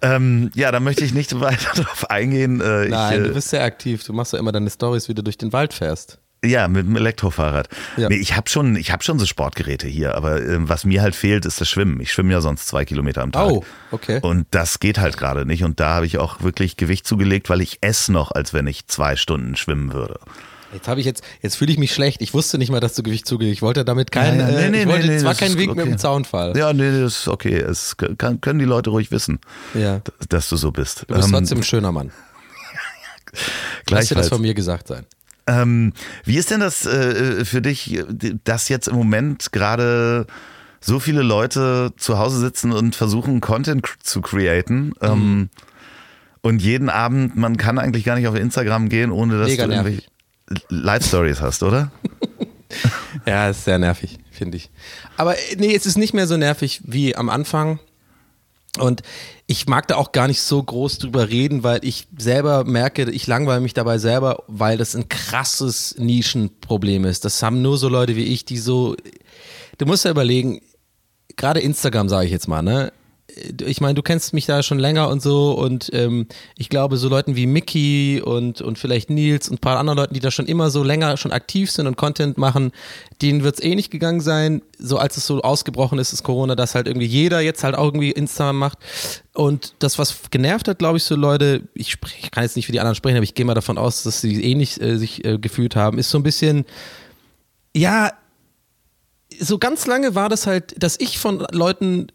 Ähm, ja, da möchte ich nicht weiter drauf eingehen. Äh, Nein, ich, du äh, bist sehr aktiv. Du machst ja immer deine Stories, wie du durch den Wald fährst. Ja, mit dem Elektrofahrrad. Ja. Nee, ich habe schon, ich hab schon so Sportgeräte hier, aber ähm, was mir halt fehlt, ist das Schwimmen. Ich schwimme ja sonst zwei Kilometer am Tag. Oh, okay. Und das geht halt gerade nicht. Und da habe ich auch wirklich Gewicht zugelegt, weil ich esse noch, als wenn ich zwei Stunden schwimmen würde. Jetzt habe ich jetzt, jetzt fühle ich mich schlecht. Ich wusste nicht mal, dass du Gewicht zugibst. Ich wollte damit kein, Ja, ja, nee, äh, nee, ich wollte, nee, es war kein Weg mit okay. dem Zaunfall. Ja, nee, das ist okay. Es kann, können die Leute ruhig wissen, Ja. dass du so bist. Du bist Ähm, trotzdem ein schöner Mann. Lass dir das gleichfalls. von mir gesagt sein. Ähm, wie ist denn das äh, für dich, dass jetzt im Moment gerade so viele Leute zu Hause sitzen und versuchen, Content zu createn? Ähm, und jeden Abend, man kann eigentlich gar nicht auf Instagram gehen, ohne dass Mega du irgendwelche Live-Stories hast, oder? Ja, ist sehr nervig, finde ich. Aber äh, nee, es ist nicht mehr so nervig wie am Anfang. Und ich mag da auch gar nicht so groß drüber reden, weil ich selber merke, ich langweile mich dabei selber, weil das ein krasses Nischenproblem ist. Das haben nur so Leute wie ich, die so. Du musst ja überlegen, gerade Instagram sage ich jetzt mal, ne? Ich meine, du kennst mich da schon länger und so und ähm, ich glaube, so Leuten wie Mickey und, und vielleicht Nils und ein paar anderen Leuten, die da schon immer so länger schon aktiv sind und Content machen, denen wird es eh nicht gegangen sein, so als es so ausgebrochen ist, ist Corona, dass halt irgendwie jeder jetzt halt auch irgendwie Instagram macht. Und das, was genervt hat, glaube ich, so Leute, ich, sprech, ich kann jetzt nicht für die anderen sprechen, aber ich gehe mal davon aus, dass sie ähnlich äh, sich äh, gefühlt haben, ist so ein bisschen, ja, so ganz lange war das halt, dass ich von Leuten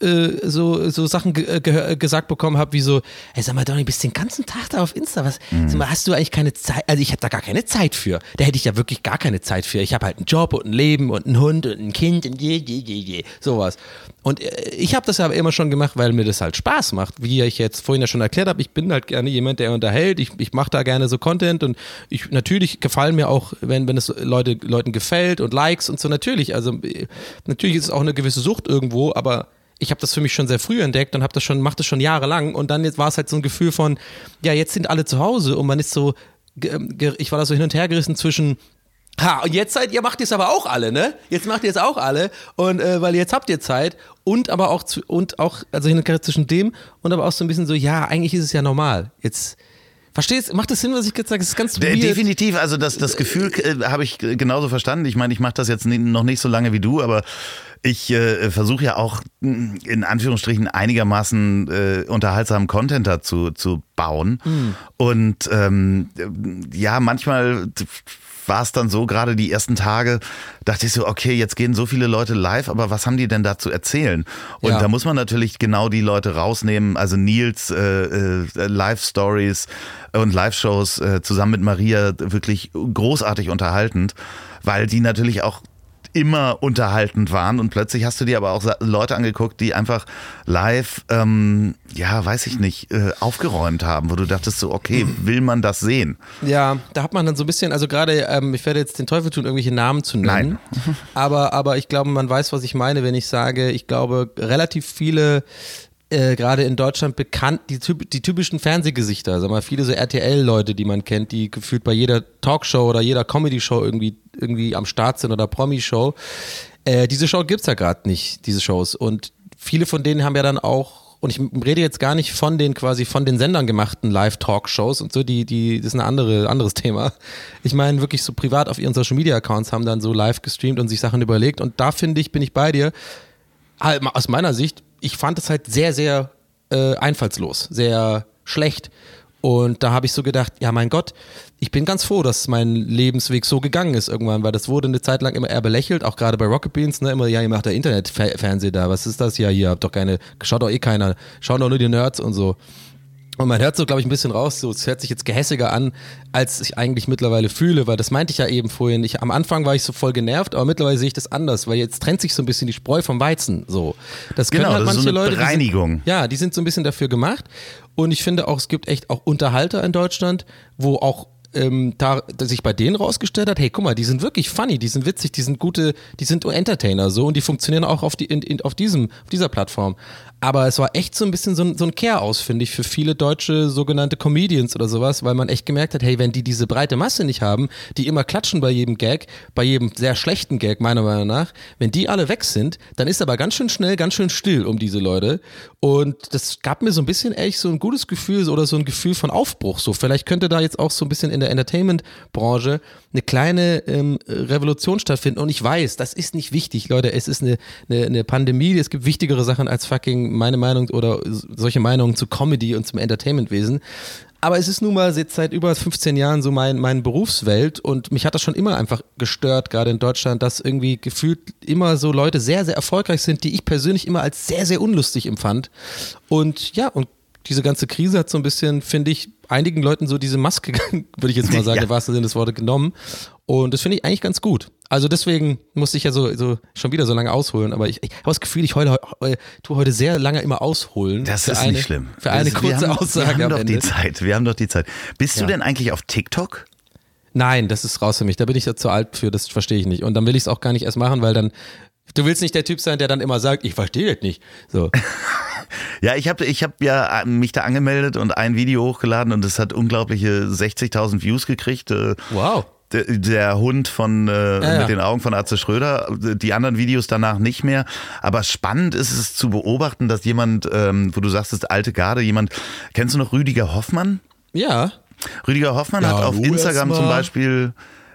äh, so, so Sachen ge äh, ge gesagt bekommen habe, wie so, ey, sag mal, Donny, bist den ganzen Tag da auf Insta, was, sag mal, hast du eigentlich keine Zeit, also ich habe da gar keine Zeit für, da hätte ich ja wirklich gar keine Zeit für, ich habe halt einen Job und ein Leben und einen Hund und ein Kind und je, je, je, je, sowas. Und äh, ich habe das aber immer schon gemacht, weil mir das halt Spaß macht, wie ich jetzt vorhin ja schon erklärt habe, ich bin halt gerne jemand, der unterhält, ich, ich mache da gerne so Content und ich, natürlich gefallen mir auch, wenn, wenn es Leute, Leuten gefällt und Likes und so, natürlich, also natürlich ist es auch eine gewisse Sucht irgendwo, aber ich habe das für mich schon sehr früh entdeckt und habe das schon, mache das schon jahrelang und dann war es halt so ein Gefühl von, ja, jetzt sind alle zu Hause und man ist so, ge- ich war da so hin und her gerissen zwischen, ha, und jetzt seid ihr macht ihr es aber auch alle, ne? Jetzt macht ihr es auch alle und äh, weil jetzt habt ihr Zeit und aber auch und auch also hin und her zwischen dem und aber auch so ein bisschen so, ja, eigentlich ist es ja normal. Jetzt verstehst, macht das Sinn, was ich jetzt sage? Es ist ganz weird. Definitiv, also das, das Gefühl äh, habe ich genauso verstanden. Ich meine, ich mache das jetzt noch nicht so lange wie du, aber ich äh, versuche ja auch mh, in Anführungsstrichen einigermaßen äh, unterhaltsamen Content dazu zu bauen. Und ähm, ja, manchmal war es dann so, gerade die ersten Tage, dachte ich so, okay, jetzt gehen so viele Leute live, aber was haben die denn da zu erzählen? Und Ja. da muss man natürlich genau die Leute rausnehmen, also Nils äh, äh, Live-Stories und Live-Shows äh, zusammen mit Maria wirklich großartig unterhaltend, weil die natürlich auch immer unterhaltend waren und plötzlich hast du dir aber auch Leute angeguckt, die einfach live, ähm, ja, weiß ich nicht, äh, aufgeräumt haben, wo du dachtest so, okay, will man das sehen? Ja, da hat man dann so ein bisschen, also gerade, ähm, ich werde jetzt den Teufel tun, irgendwelche Namen zu nennen. aber, aber ich glaube, man weiß, was ich meine, wenn ich sage, ich glaube, relativ viele äh, gerade in Deutschland bekannt, die, die typischen Fernsehgesichter, sag mal, viele so RTL-Leute, die man kennt, die gefühlt bei jeder Talkshow oder jeder Comedy-Show irgendwie, irgendwie am Start sind oder Promi-Show. Äh, diese Show gibt's ja gerade nicht, diese Shows. Und viele von denen haben ja dann auch und ich rede jetzt gar nicht von den quasi von den Sendern gemachten Live-Talk-Shows und so, die, die, das ist ein andere, anderes Thema. Ich meine, wirklich so privat auf ihren Social-Media-Accounts haben dann so live gestreamt und sich Sachen überlegt. Und da finde ich, bin ich bei dir. Halt, aus meiner Sicht, ich fand es halt sehr, sehr äh, einfallslos, sehr schlecht. Und da habe ich so gedacht, ja mein Gott, ich bin ganz froh, dass mein Lebensweg so gegangen ist irgendwann, weil das wurde eine Zeit lang immer eher belächelt, auch gerade bei Rocket Beans, ne, immer, ja, ihr macht da Internetfernsehen da, was ist das? Ja, hier habt doch keine, schaut doch eh keiner, schauen doch nur die Nerds und so. Und man hört so, glaube ich, ein bisschen raus, so, es hört sich jetzt gehässiger an, als ich eigentlich mittlerweile fühle, weil das meinte ich ja eben vorhin. Ich, am Anfang war ich so voll genervt, aber mittlerweile sehe ich das anders, weil jetzt trennt sich so ein bisschen die Spreu vom Weizen, so. Das können Genau, halt das ist manche so eine Leute. die Bereinigung. Sind, ja, die sind so ein bisschen dafür gemacht. Und ich finde auch, es gibt echt auch Unterhalter in Deutschland, wo auch ähm, da, sich bei denen rausgestellt hat, hey, guck mal, die sind wirklich funny, die sind witzig, die sind gute, die sind Entertainer so und die funktionieren auch auf, die, in, in, auf, diesem, auf dieser Plattform. Aber es war echt so ein bisschen so ein, so ein Kehr-Aus, finde ich, für viele deutsche sogenannte Comedians oder sowas, weil man echt gemerkt hat, hey, wenn die diese breite Masse nicht haben, die immer klatschen bei jedem Gag, bei jedem sehr schlechten Gag, meiner Meinung nach, wenn die alle weg sind, dann ist aber ganz schön schnell, ganz schön still um diese Leute. Und das gab mir so ein bisschen echt so ein gutes Gefühl oder so ein Gefühl von Aufbruch. So, vielleicht könnte da jetzt auch so ein bisschen in der Entertainment-Branche eine kleine ähm, Revolution stattfinden. Und ich weiß, das ist nicht wichtig, Leute. Es ist eine, eine, eine Pandemie. Es gibt wichtigere Sachen als fucking meine Meinung oder solche Meinungen zu Comedy und zum Entertainmentwesen. Aber es ist nun mal jetzt seit über 15 Jahren so mein, mein Berufswelt und mich hat das schon immer einfach gestört, gerade in Deutschland, dass irgendwie gefühlt immer so Leute sehr, sehr erfolgreich sind, die ich persönlich immer als sehr, sehr unlustig empfand. Und ja, und diese ganze Krise hat so ein bisschen, finde ich, einigen Leuten so diese Maske, würde ich jetzt mal sagen, Ja. im wahrsten Sinne des Wortes genommen. Und das finde ich eigentlich ganz gut. Also deswegen musste ich ja so, so schon wieder so lange ausholen, aber ich, ich habe das Gefühl, ich heute, äh, tue heute sehr lange immer ausholen. Das ist eine, nicht schlimm. Für eine Das- kurze wir haben, Aussage Wir haben doch Ende. die Zeit. Wir haben doch die Zeit. Bist du Ja. denn eigentlich auf TikTok? Nein, das ist raus für mich. Da bin ich ja zu alt für, das verstehe ich nicht. Und dann will ich es auch gar nicht erst machen, weil dann, du willst nicht der Typ sein, der dann immer sagt, ich verstehe das nicht. So. Ja, ich habe ich hab ja äh, mich da angemeldet und ein Video hochgeladen und es hat unglaubliche 60.000 Views gekriegt. Äh, Wow. Der, der Hund von äh, ja. mit den Augen von Atze Schröder, die anderen Videos danach nicht mehr. Aber spannend ist es zu beobachten, dass jemand, ähm, wo du sagst, das ist alte Garde, jemand, kennst du noch Rüdiger Hoffmann? Ja. Rüdiger Hoffmann Ja, hat auf Instagram zum Beispiel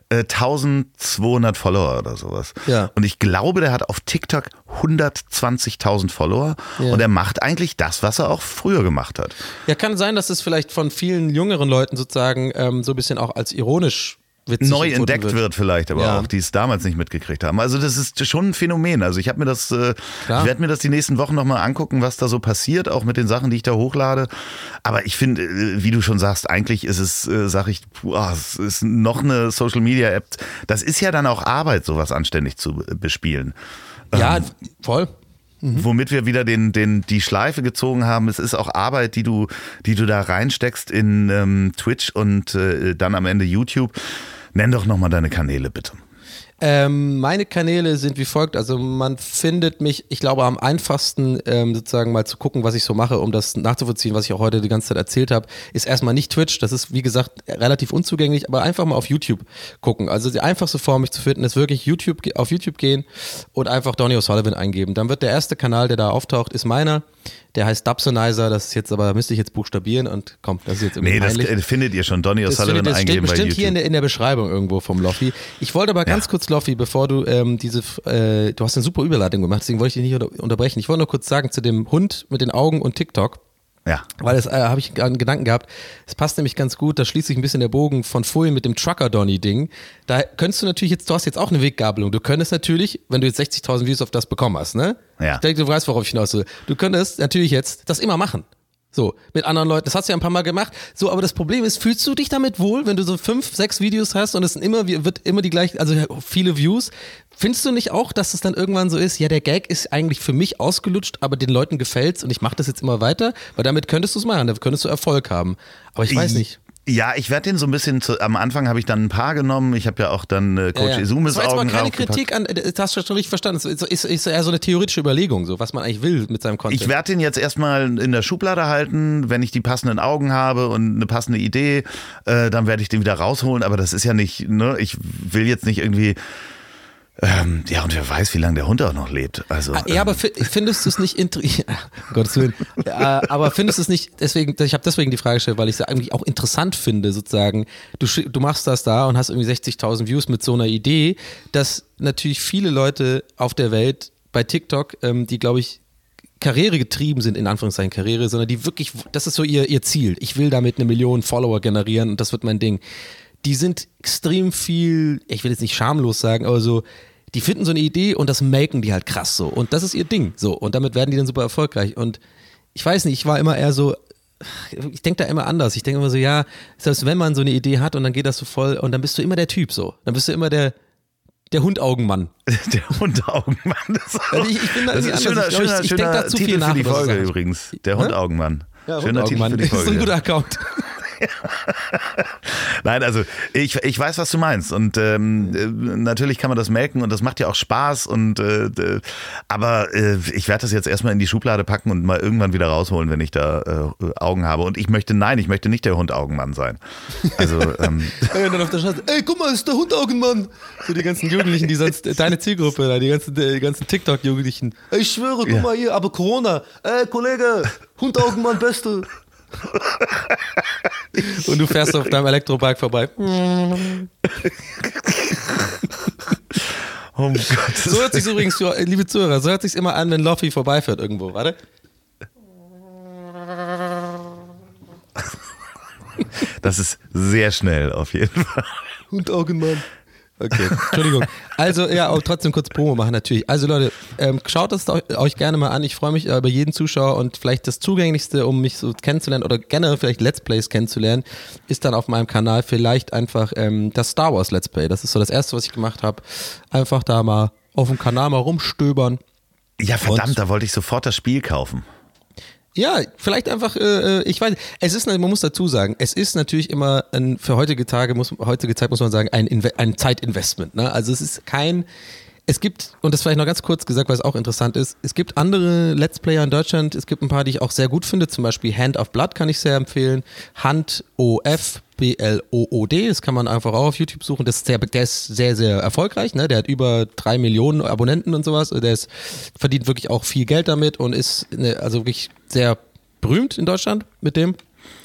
äh, 1200 Follower oder sowas. Ja. Und ich glaube, der hat auf TikTok 120.000 Follower Ja. und er macht eigentlich das, was er auch früher gemacht hat. Ja, kann sein, dass es vielleicht von vielen jüngeren Leuten sozusagen ähm, so ein bisschen auch als ironisch witzig Neu entdeckt wird. vielleicht, aber Ja. auch die es damals nicht mitgekriegt haben. Also das ist schon ein Phänomen. Also ich habe mir das, äh, Klar. ich werde mir das die nächsten Wochen nochmal angucken, was da so passiert, auch mit den Sachen, die ich da hochlade. Aber ich finde, äh, wie du schon sagst, eigentlich ist es, äh, sag ich, puh, ah, es ist noch eine Social Media App. Das ist ja dann auch Arbeit, sowas anständig zu bespielen. Ja, voll. womit wir wieder den, den, die Schleife gezogen haben. Es ist auch Arbeit, die du, die du da reinsteckst in ähm, Twitch und äh, dann am Ende YouTube. Nenn doch nochmal deine Kanäle, bitte. Ähm, meine Kanäle sind wie folgt. Also man findet mich, ich glaube, am einfachsten ähm, sozusagen mal zu gucken, was ich so mache, um das nachzuvollziehen, was ich auch heute die ganze Zeit erzählt habe, ist erstmal nicht Twitch. Das ist, wie gesagt, relativ unzugänglich, aber einfach mal auf YouTube gucken. Also die einfachste Form, mich zu finden, ist wirklich YouTube, auf YouTube gehen und einfach Donny O'Sullivan eingeben. Dann wird der erste Kanal, der da auftaucht, ist meiner. Der heißt Dubsonizer. Das ist jetzt aber, müsste ich jetzt buchstabieren und komm, das ist jetzt irgendwie Nee, das peinlich. äh, findet ihr schon. Donny Das, O'Sullivan steht, das steht eingeben bei bestimmt hier in der, in der Beschreibung irgendwo vom Loffi. Ich wollte aber ganz Ja. kurz, Loffi, bevor du ähm, diese, äh, du hast eine super Überleitung gemacht, deswegen wollte ich dich nicht unter, unterbrechen. Ich wollte nur kurz sagen zu dem Hund mit den Augen und TikTok. Ja. Weil das äh, habe ich einen Gedanken gehabt. Es passt nämlich ganz gut. Da schließt sich ein bisschen der Bogen von vorhin mit dem Trucker-Donny-Ding. Da könntest du natürlich jetzt, du hast jetzt auch eine Weggabelung. Du könntest natürlich, wenn du jetzt 60.000 Views auf das bekommen hast, ne? Ja. Ich denke, du weißt, worauf ich hinaus will. Du könntest natürlich jetzt das immer machen. So, mit anderen Leuten. Das hast du ja ein paar Mal gemacht. So, aber das Problem ist, fühlst du dich damit wohl, wenn du so fünf, sechs Videos hast und es sind immer, wird immer die gleichen, also viele Views? Findest du nicht auch, dass es dann irgendwann so ist, ja, der Gag ist eigentlich für mich ausgelutscht, aber den Leuten gefällt's und ich mache das jetzt immer weiter? Weil damit könntest du es machen, da könntest du Erfolg haben. Aber ich weiß nicht. Ja, ich werde den so ein bisschen, zu, am Anfang habe ich dann ein paar genommen. Ich habe ja auch dann äh, Coach Ja, ja. Izumis das war jetzt Augen keine. Kritik an, äh, das hast du schon richtig verstanden. Es ist, ist, ist eher so eine theoretische Überlegung, so was man eigentlich will mit seinem Content. Ich werde den jetzt erstmal in der Schublade halten. Wenn ich die passenden Augen habe und eine passende Idee, äh, dann werde ich den wieder rausholen. Aber das ist ja nicht, ne, ich will jetzt nicht irgendwie. Ähm, ja, und wer weiß, wie lange der Hund auch noch lebt. Also, Ah, Ja, aber fi- findest du es nicht interessant? Gottes Willen. Ja, aber findest du es nicht, deswegen, ich habe deswegen die Frage gestellt, weil ich es eigentlich auch interessant finde, sozusagen. Du, du machst das da und hast irgendwie 60.000 Views mit so einer Idee, dass natürlich viele Leute auf der Welt bei TikTok, ähm, die, glaube ich, Karriere getrieben sind, in Anführungszeichen Karriere, sondern die wirklich, das ist so ihr, ihr Ziel. Ich will damit eine Million Follower generieren und das wird mein Ding. Die sind extrem viel, ich will jetzt nicht schamlos sagen, aber so, die finden so eine Idee und das melken die halt krass so. Und das ist ihr Ding. So. Und damit werden die dann super erfolgreich. Und ich weiß nicht, ich war immer eher so, ich denke da immer anders. Ich denke immer so, ja, selbst wenn man so eine Idee hat und dann geht das so voll und dann bist du immer der Typ so. Dann bist du immer der, der Hundaugenmann. der Hundaugenmann. Das, ist auch- Also ich- ich bin da das ist schöner, anders. Ich schöner, ich- ich schöner da zu viel Titel nach für die Folge übrigens. Der? Hundaugenmann. Ja, schöner Titel Hundaugenmann. für die Das ist ein Folge. guter Account. Nein, also ich, ich weiß, was du meinst. Und ähm, äh, natürlich kann man das melken und das macht ja auch Spaß. Und äh, aber äh, ich werde das jetzt erstmal in die Schublade packen und mal irgendwann wieder rausholen, wenn ich da äh, Augen habe. Und ich möchte, nein, ich möchte nicht der Hundaugenmann sein. Also ähm, Ja, dann auf der Straße, ey, guck mal, ist der Hundaugenmann. So die ganzen Jugendlichen, die sonst, deine Zielgruppe, die ganzen, die ganzen TikTok-Jugendlichen. Ich schwöre, guck Ja. mal hier, aber Corona. Ey, Kollege, Hundaugenmann, Beste. Und du fährst auf deinem Elektrobike vorbei. Oh Gott. So hört sich übrigens, liebe Zuhörer, so hört sich immer an, wenn Loffi vorbeifährt irgendwo. Warte. Das ist sehr schnell auf jeden Fall. Und Augenmann. Okay, Entschuldigung. Also ja, auch trotzdem kurz Promo machen natürlich. Also Leute, ähm, schaut es eu- euch gerne mal an. Ich freue mich äh, über jeden Zuschauer und vielleicht das Zugänglichste, um mich so kennenzulernen oder generell vielleicht Let's Plays kennenzulernen, ist dann auf meinem Kanal vielleicht einfach ähm, das Star Wars Let's Play. Das ist so das erste, was ich gemacht habe. Einfach da mal auf dem Kanal mal rumstöbern. Ja, verdammt, Und- da wollte ich sofort das Spiel kaufen. Ja, vielleicht einfach, äh, äh, ich weiß, es ist, man muss dazu sagen, es ist natürlich immer ein, für heutige Tage, muss, heutige Zeit muss man sagen, ein, Inve ein Zeitinvestment. Ne? Also es ist kein, es gibt, und das vielleicht noch ganz kurz gesagt, weil es auch interessant ist, es gibt andere Let's Player in Deutschland, es gibt ein paar, die ich auch sehr gut finde, zum Beispiel Hand of Blood kann ich sehr empfehlen, Hand OF, B-L-O-O-D, das kann man einfach auch auf YouTube suchen, das ist sehr, der ist sehr, sehr erfolgreich, ne? der hat über drei Millionen Abonnenten und sowas, der ist, verdient wirklich auch viel Geld damit und ist ne, also wirklich sehr berühmt in Deutschland mit dem,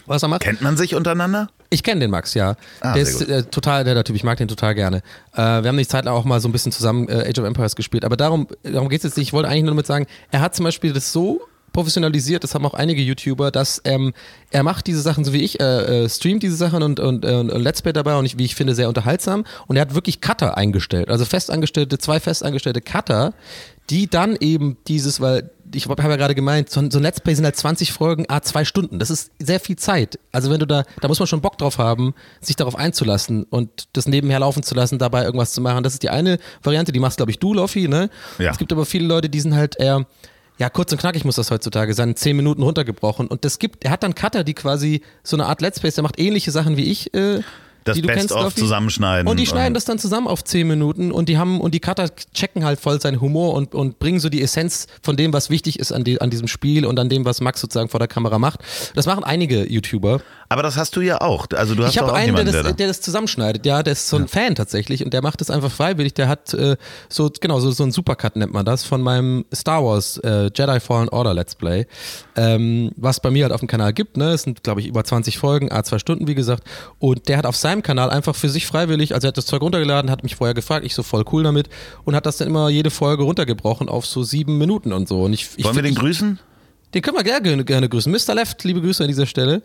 was er macht. Kennt man sich untereinander? Ich kenne den Max, ja. Ah, der ist äh, total der Typ, ich mag den total gerne. Äh, wir haben die Zeit auch mal so ein bisschen zusammen äh, Age of Empires gespielt, aber darum, darum geht es jetzt nicht. Ich wollte eigentlich nur damit sagen, er hat zum Beispiel das so professionalisiert, das haben auch einige YouTuber, dass ähm, er macht diese Sachen so wie ich, äh, äh, streamt diese Sachen und, und, äh, und Let's Play dabei und ich, wie ich finde, sehr unterhaltsam. Und er hat wirklich Cutter eingestellt, also festangestellte, zwei festangestellte Cutter, die dann eben dieses, weil ich habe ja gerade gemeint, so ein, Let's Play sind halt 20 Folgen, a zwei Stunden. Das ist sehr viel Zeit. Also wenn du da, da muss man schon Bock drauf haben, sich darauf einzulassen und das nebenher laufen zu lassen, dabei irgendwas zu machen. Das ist die eine Variante, die machst, glaube ich, du, Loffi, ne? Ja. Es gibt aber viele Leute, die sind halt eher, ja, kurz und knackig muss das heutzutage sein, zehn Minuten runtergebrochen. Und das gibt, er hat dann Cutter, die quasi so eine Art Let's Plays, der macht ähnliche Sachen wie ich, äh, Das die du kennst, Best-of zusammenschneiden. Und die schneiden und- das dann zusammen auf 10 Minuten und die haben und die Cutter checken halt voll seinen Humor und, und bringen so die Essenz von dem, was wichtig ist an, die, an diesem Spiel und an dem, was Max sozusagen vor der Kamera macht. Das machen einige YouTuber. Aber das hast du ja auch. Also du hast Ich habe einen, der jemanden, das, der da. der das zusammenschneidet. Ja, der ist so ein Fan tatsächlich und der macht das einfach freiwillig. Der hat äh, so, genau, so, so ein Supercut nennt man das, von meinem Star Wars äh, Jedi Fallen Order Let's Play. Ähm, was bei mir halt auf dem Kanal gibt, ne? Es sind, glaube ich, über 20 Folgen, a zwei Stunden, wie gesagt. Und der hat auf seinem Kanal einfach für sich freiwillig, also er hat das Zeug runtergeladen, hat mich vorher gefragt, ich so voll cool damit und hat das dann immer jede Folge runtergebrochen auf so sieben Minuten und so. Und ich, ich Wollen wir den grüßen? Den können wir gerne, gerne grüßen. Mr. Left, liebe Grüße an dieser Stelle.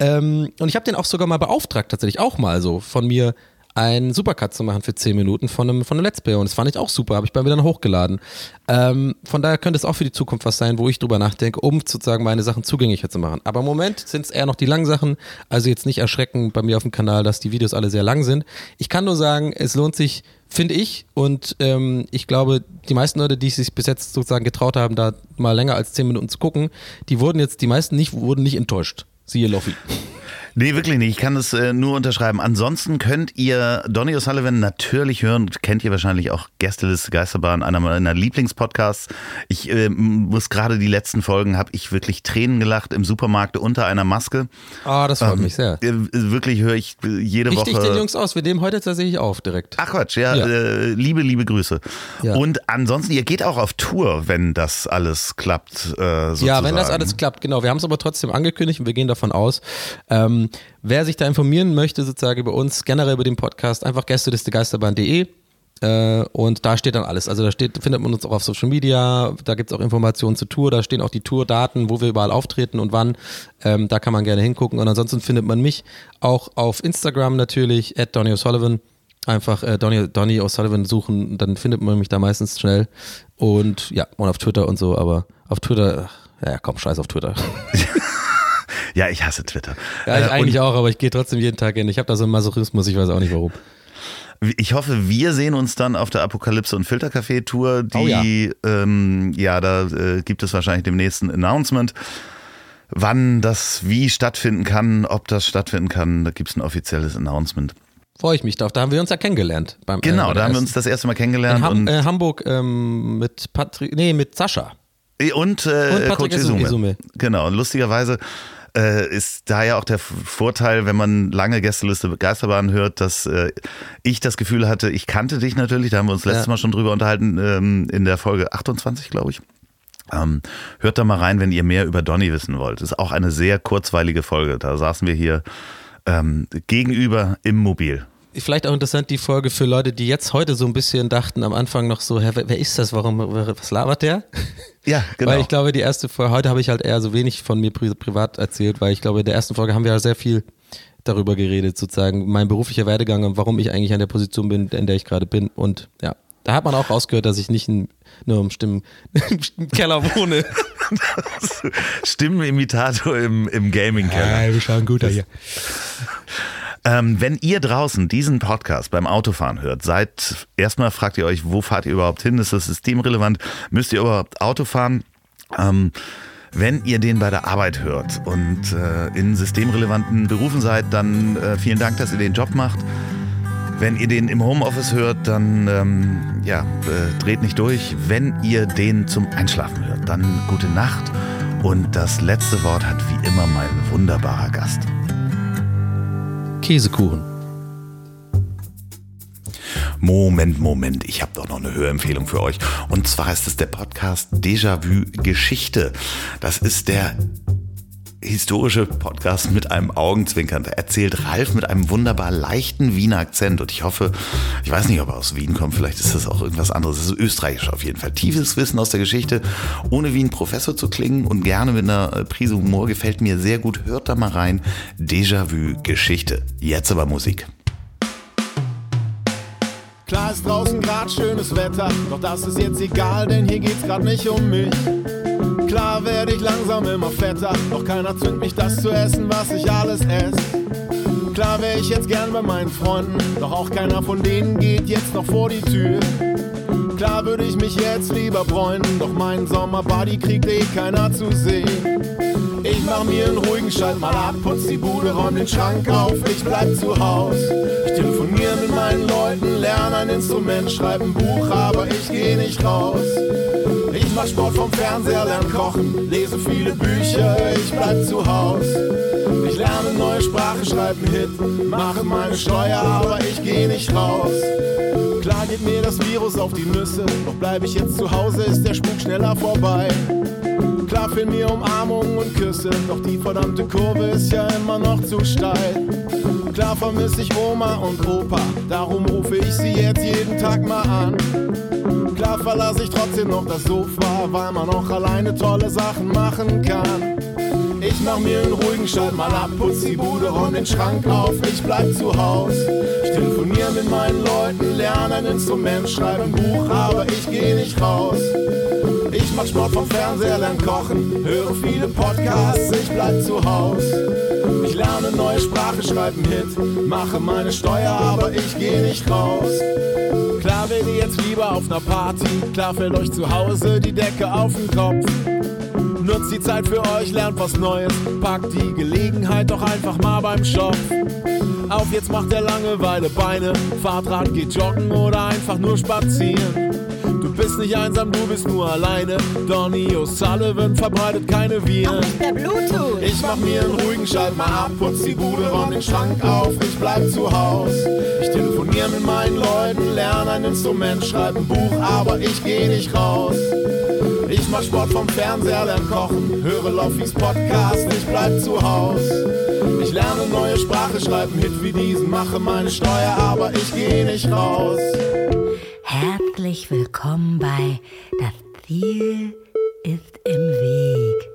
Ähm, und ich habe den auch sogar mal beauftragt, tatsächlich auch mal so von mir einen Supercut zu machen für 10 Minuten von einem, von einem Let's Play. Und das fand ich auch super, habe ich bei mir dann hochgeladen. Ähm, von daher könnte es auch für die Zukunft was sein, wo ich drüber nachdenke, um sozusagen meine Sachen zugänglicher zu machen. Aber im Moment sind es eher noch die langen Sachen. Also jetzt nicht erschrecken bei mir auf dem Kanal, dass die Videos alle sehr lang sind. Ich kann nur sagen, es lohnt sich, finde ich. Und ähm, ich glaube, die meisten Leute, die sich bis jetzt sozusagen getraut haben, da mal länger als 10 Minuten zu gucken, die wurden jetzt, die meisten nicht, wurden nicht enttäuscht. Siehe Loffi. Nee, wirklich nicht. Ich kann das äh, nur unterschreiben. Ansonsten könnt ihr Donny O'Sullivan natürlich hören. Kennt ihr wahrscheinlich auch Gästeliste Geisterbahn, einer meiner Lieblingspodcasts. Ich äh, muss gerade die letzten Folgen, habe ich wirklich Tränen gelacht im Supermarkt unter einer Maske. Ah, das freut mich sehr. Äh, wirklich höre ich äh, jede Richtig Woche. den Jungs aus. Wir nehmen heute tatsächlich auf direkt. Ach Quatsch, ja, Ja. Äh, liebe, liebe Grüße. Ja. Und ansonsten, ihr geht auch auf Tour, wenn das alles klappt. Äh, sozusagen. Ja, wenn das alles klappt, genau. Wir haben es aber trotzdem angekündigt und wir gehen davon aus. Ähm, wer sich da informieren möchte, sozusagen über uns, generell über den Podcast, einfach gästelistegeisterbahn.de. Äh, und da steht dann alles. Also da steht, findet man uns auch auf Social Media, da gibt es auch Informationen zur Tour, da stehen auch die Tourdaten, wo wir überall auftreten und wann. Ähm, da kann man gerne hingucken. Und ansonsten findet man mich auch auf Instagram natürlich, at Donny O'Sullivan. Einfach äh, Donny, Donny O'Sullivan suchen, dann findet man mich da meistens schnell. Und ja, und auf Twitter und so, aber auf Twitter, ja komm, scheiß auf Twitter. Ja, ich hasse Twitter. Ja, ich Äh, eigentlich auch, aber ich gehe trotzdem jeden Tag hin. Ich habe da so einen Masochismus, ich weiß auch nicht warum. Ich hoffe, wir sehen uns dann auf der Apokalypse und Filtercafé Tour. Die, Oh ja. Ähm, ja, da äh, gibt es wahrscheinlich demnächst ein Announcement. Wann das wie stattfinden kann, ob das stattfinden kann, da gibt es ein offizielles Announcement. Freue ich mich drauf. Da haben wir uns ja kennengelernt. Beim, äh, Genau, bei da haben wir uns das erste Mal kennengelernt. in Ham und äh, Hamburg ähm, mit Patrick, nee, mit Sascha. und, äh, und Patrick Coach Isume. Isume. Genau, lustigerweise äh, ist da ja auch der Vorteil, wenn man lange Gästeliste Geisterbahn hört, dass äh, ich das Gefühl hatte, ich kannte dich natürlich, da haben wir uns letztes Ja. Mal schon drüber unterhalten, ähm, in der Folge 28, glaube ich. Ähm, hört da mal rein, wenn ihr mehr über Donny wissen wollt. Ist auch eine sehr kurzweilige Folge. Da saßen wir hier ähm, gegenüber im Mobil. Vielleicht auch interessant die Folge für Leute, die jetzt heute so ein bisschen dachten, am Anfang noch so, hä, wer, wer ist das? Warum, was labert der? Ja, genau. Weil ich glaube, die erste Folge, heute habe ich halt eher so wenig von mir pri privat erzählt, weil ich glaube, in der ersten Folge haben wir ja sehr viel darüber geredet, sozusagen, mein beruflicher Werdegang und warum ich eigentlich an der Position bin, in der ich gerade bin. Und ja, da hat man auch rausgehört, dass ich nicht in, nur im Stimmen, im Keller wohne. Stimmenimitator im, im Gaming-Keller. Ja, wir schauen gut hier. Ähm, wenn ihr draußen diesen Podcast beim Autofahren hört, seid erstmal fragt ihr euch, wo fahrt ihr überhaupt hin? Ist das systemrelevant? Müsst ihr überhaupt Auto fahren? Ähm, wenn ihr den bei der Arbeit hört und äh, in systemrelevanten Berufen seid, dann äh, vielen Dank, dass ihr den Job macht. Wenn ihr den im Homeoffice hört, dann ähm, ja, äh, dreht nicht durch. Wenn ihr den zum Einschlafen hört, dann gute Nacht. Und das letzte Wort hat wie immer mein wunderbarer Gast. Käsekuchen. Moment, Moment, ich habe doch noch eine Hörempfehlung für euch. Und zwar ist es der Podcast Déjà-vu Geschichte. Das ist der historische Podcast mit einem Augenzwinkern. Da erzählt Ralf mit einem wunderbar leichten Wiener Akzent. Und ich hoffe, ich weiß nicht, ob er aus Wien kommt, vielleicht ist das auch irgendwas anderes. Es ist österreichisch auf jeden Fall. Tiefes Wissen aus der Geschichte, ohne wie ein Professor zu klingen und gerne mit einer Prise Humor gefällt mir sehr gut. Hört da mal rein. Déjà-vu Geschichte. Jetzt aber Musik. Klar ist draußen grad schönes Wetter, doch das ist jetzt egal, denn hier geht's grad nicht um mich. Klar werde ich langsam immer fetter, doch keiner zwingt mich das zu essen, was ich alles esse. Klar wäre ich jetzt gern bei meinen Freunden, doch auch keiner von denen geht jetzt noch vor die Tür. Klar würde ich mich jetzt lieber bräunen, doch meinen Sommerbody kriegt eh keiner zu sehen. Ich mach mir einen ruhigen Schalt mal ab, putz die Bude, räum den Schrank auf, ich bleib zu Haus. Ich telefoniere mit meinen Leuten, lerne ein Instrument, schreibe ein Buch, aber ich geh nicht raus. Ich mach Sport vom Fernseher, lerne kochen, lese viele Bücher, ich bleib zu Haus. Ich lerne neue Sprache, schreibe einen Hit, mache meine Steuer, aber ich geh nicht raus. Klar geht mir das Virus auf die Nüsse, doch bleib ich jetzt zu Hause, ist der Spuk schneller vorbei. Klar fehlen mir Umarmungen und Küsse, doch die verdammte Kurve ist ja immer noch zu steil. Klar vermisse ich Oma und Opa, darum rufe ich sie jetzt jeden Tag mal an. Klar verlasse ich trotzdem noch das Sofa, weil man auch alleine tolle Sachen machen kann. Ich mach mir einen ruhigen Schalt mal ab, putz die Bude, räum den Schrank auf, ich bleib zu Haus. Ich telefoniere mit meinen Leuten, lerne ein Instrument, schreibe ein Buch, aber ich geh nicht raus. Ich mach Sport vom Fernseher, lerne kochen, höre viele Podcasts, ich bleib zu Haus. Ich lerne neue Sprache, schreibe einen Hit, mache meine Steuer, aber ich geh nicht raus. Klar wäre ihr jetzt lieber auf ner Party, klar fällt euch zu Hause die Decke auf den Kopf. Nutzt die Zeit für euch, lernt was Neues, packt die Gelegenheit doch einfach mal beim Shop. Auf, jetzt macht der Langeweile Beine, Fahrrad geht joggen oder einfach nur spazieren. Du bist nicht einsam, du bist nur alleine. Donny O'Sullivan verbreitet keine Viren. Der Bluetooth. Ich mach mir einen ruhigen Schalt mal ab, putz die Bude, räum den Schrank auf, ich bleib zu Haus. Ich telefoniere mit meinen Leuten, lerne ein Instrument, schreibe ein Buch, aber ich geh nicht raus. Ich mach Sport vom Fernseher, lerne kochen, höre Loffis Podcast, ich bleib zu Haus. Ich lerne neue Sprache, schreibe einen Hit wie diesen, mache meine Steuer, aber ich geh nicht raus. Herzlich willkommen bei Das Ziel ist im Weg.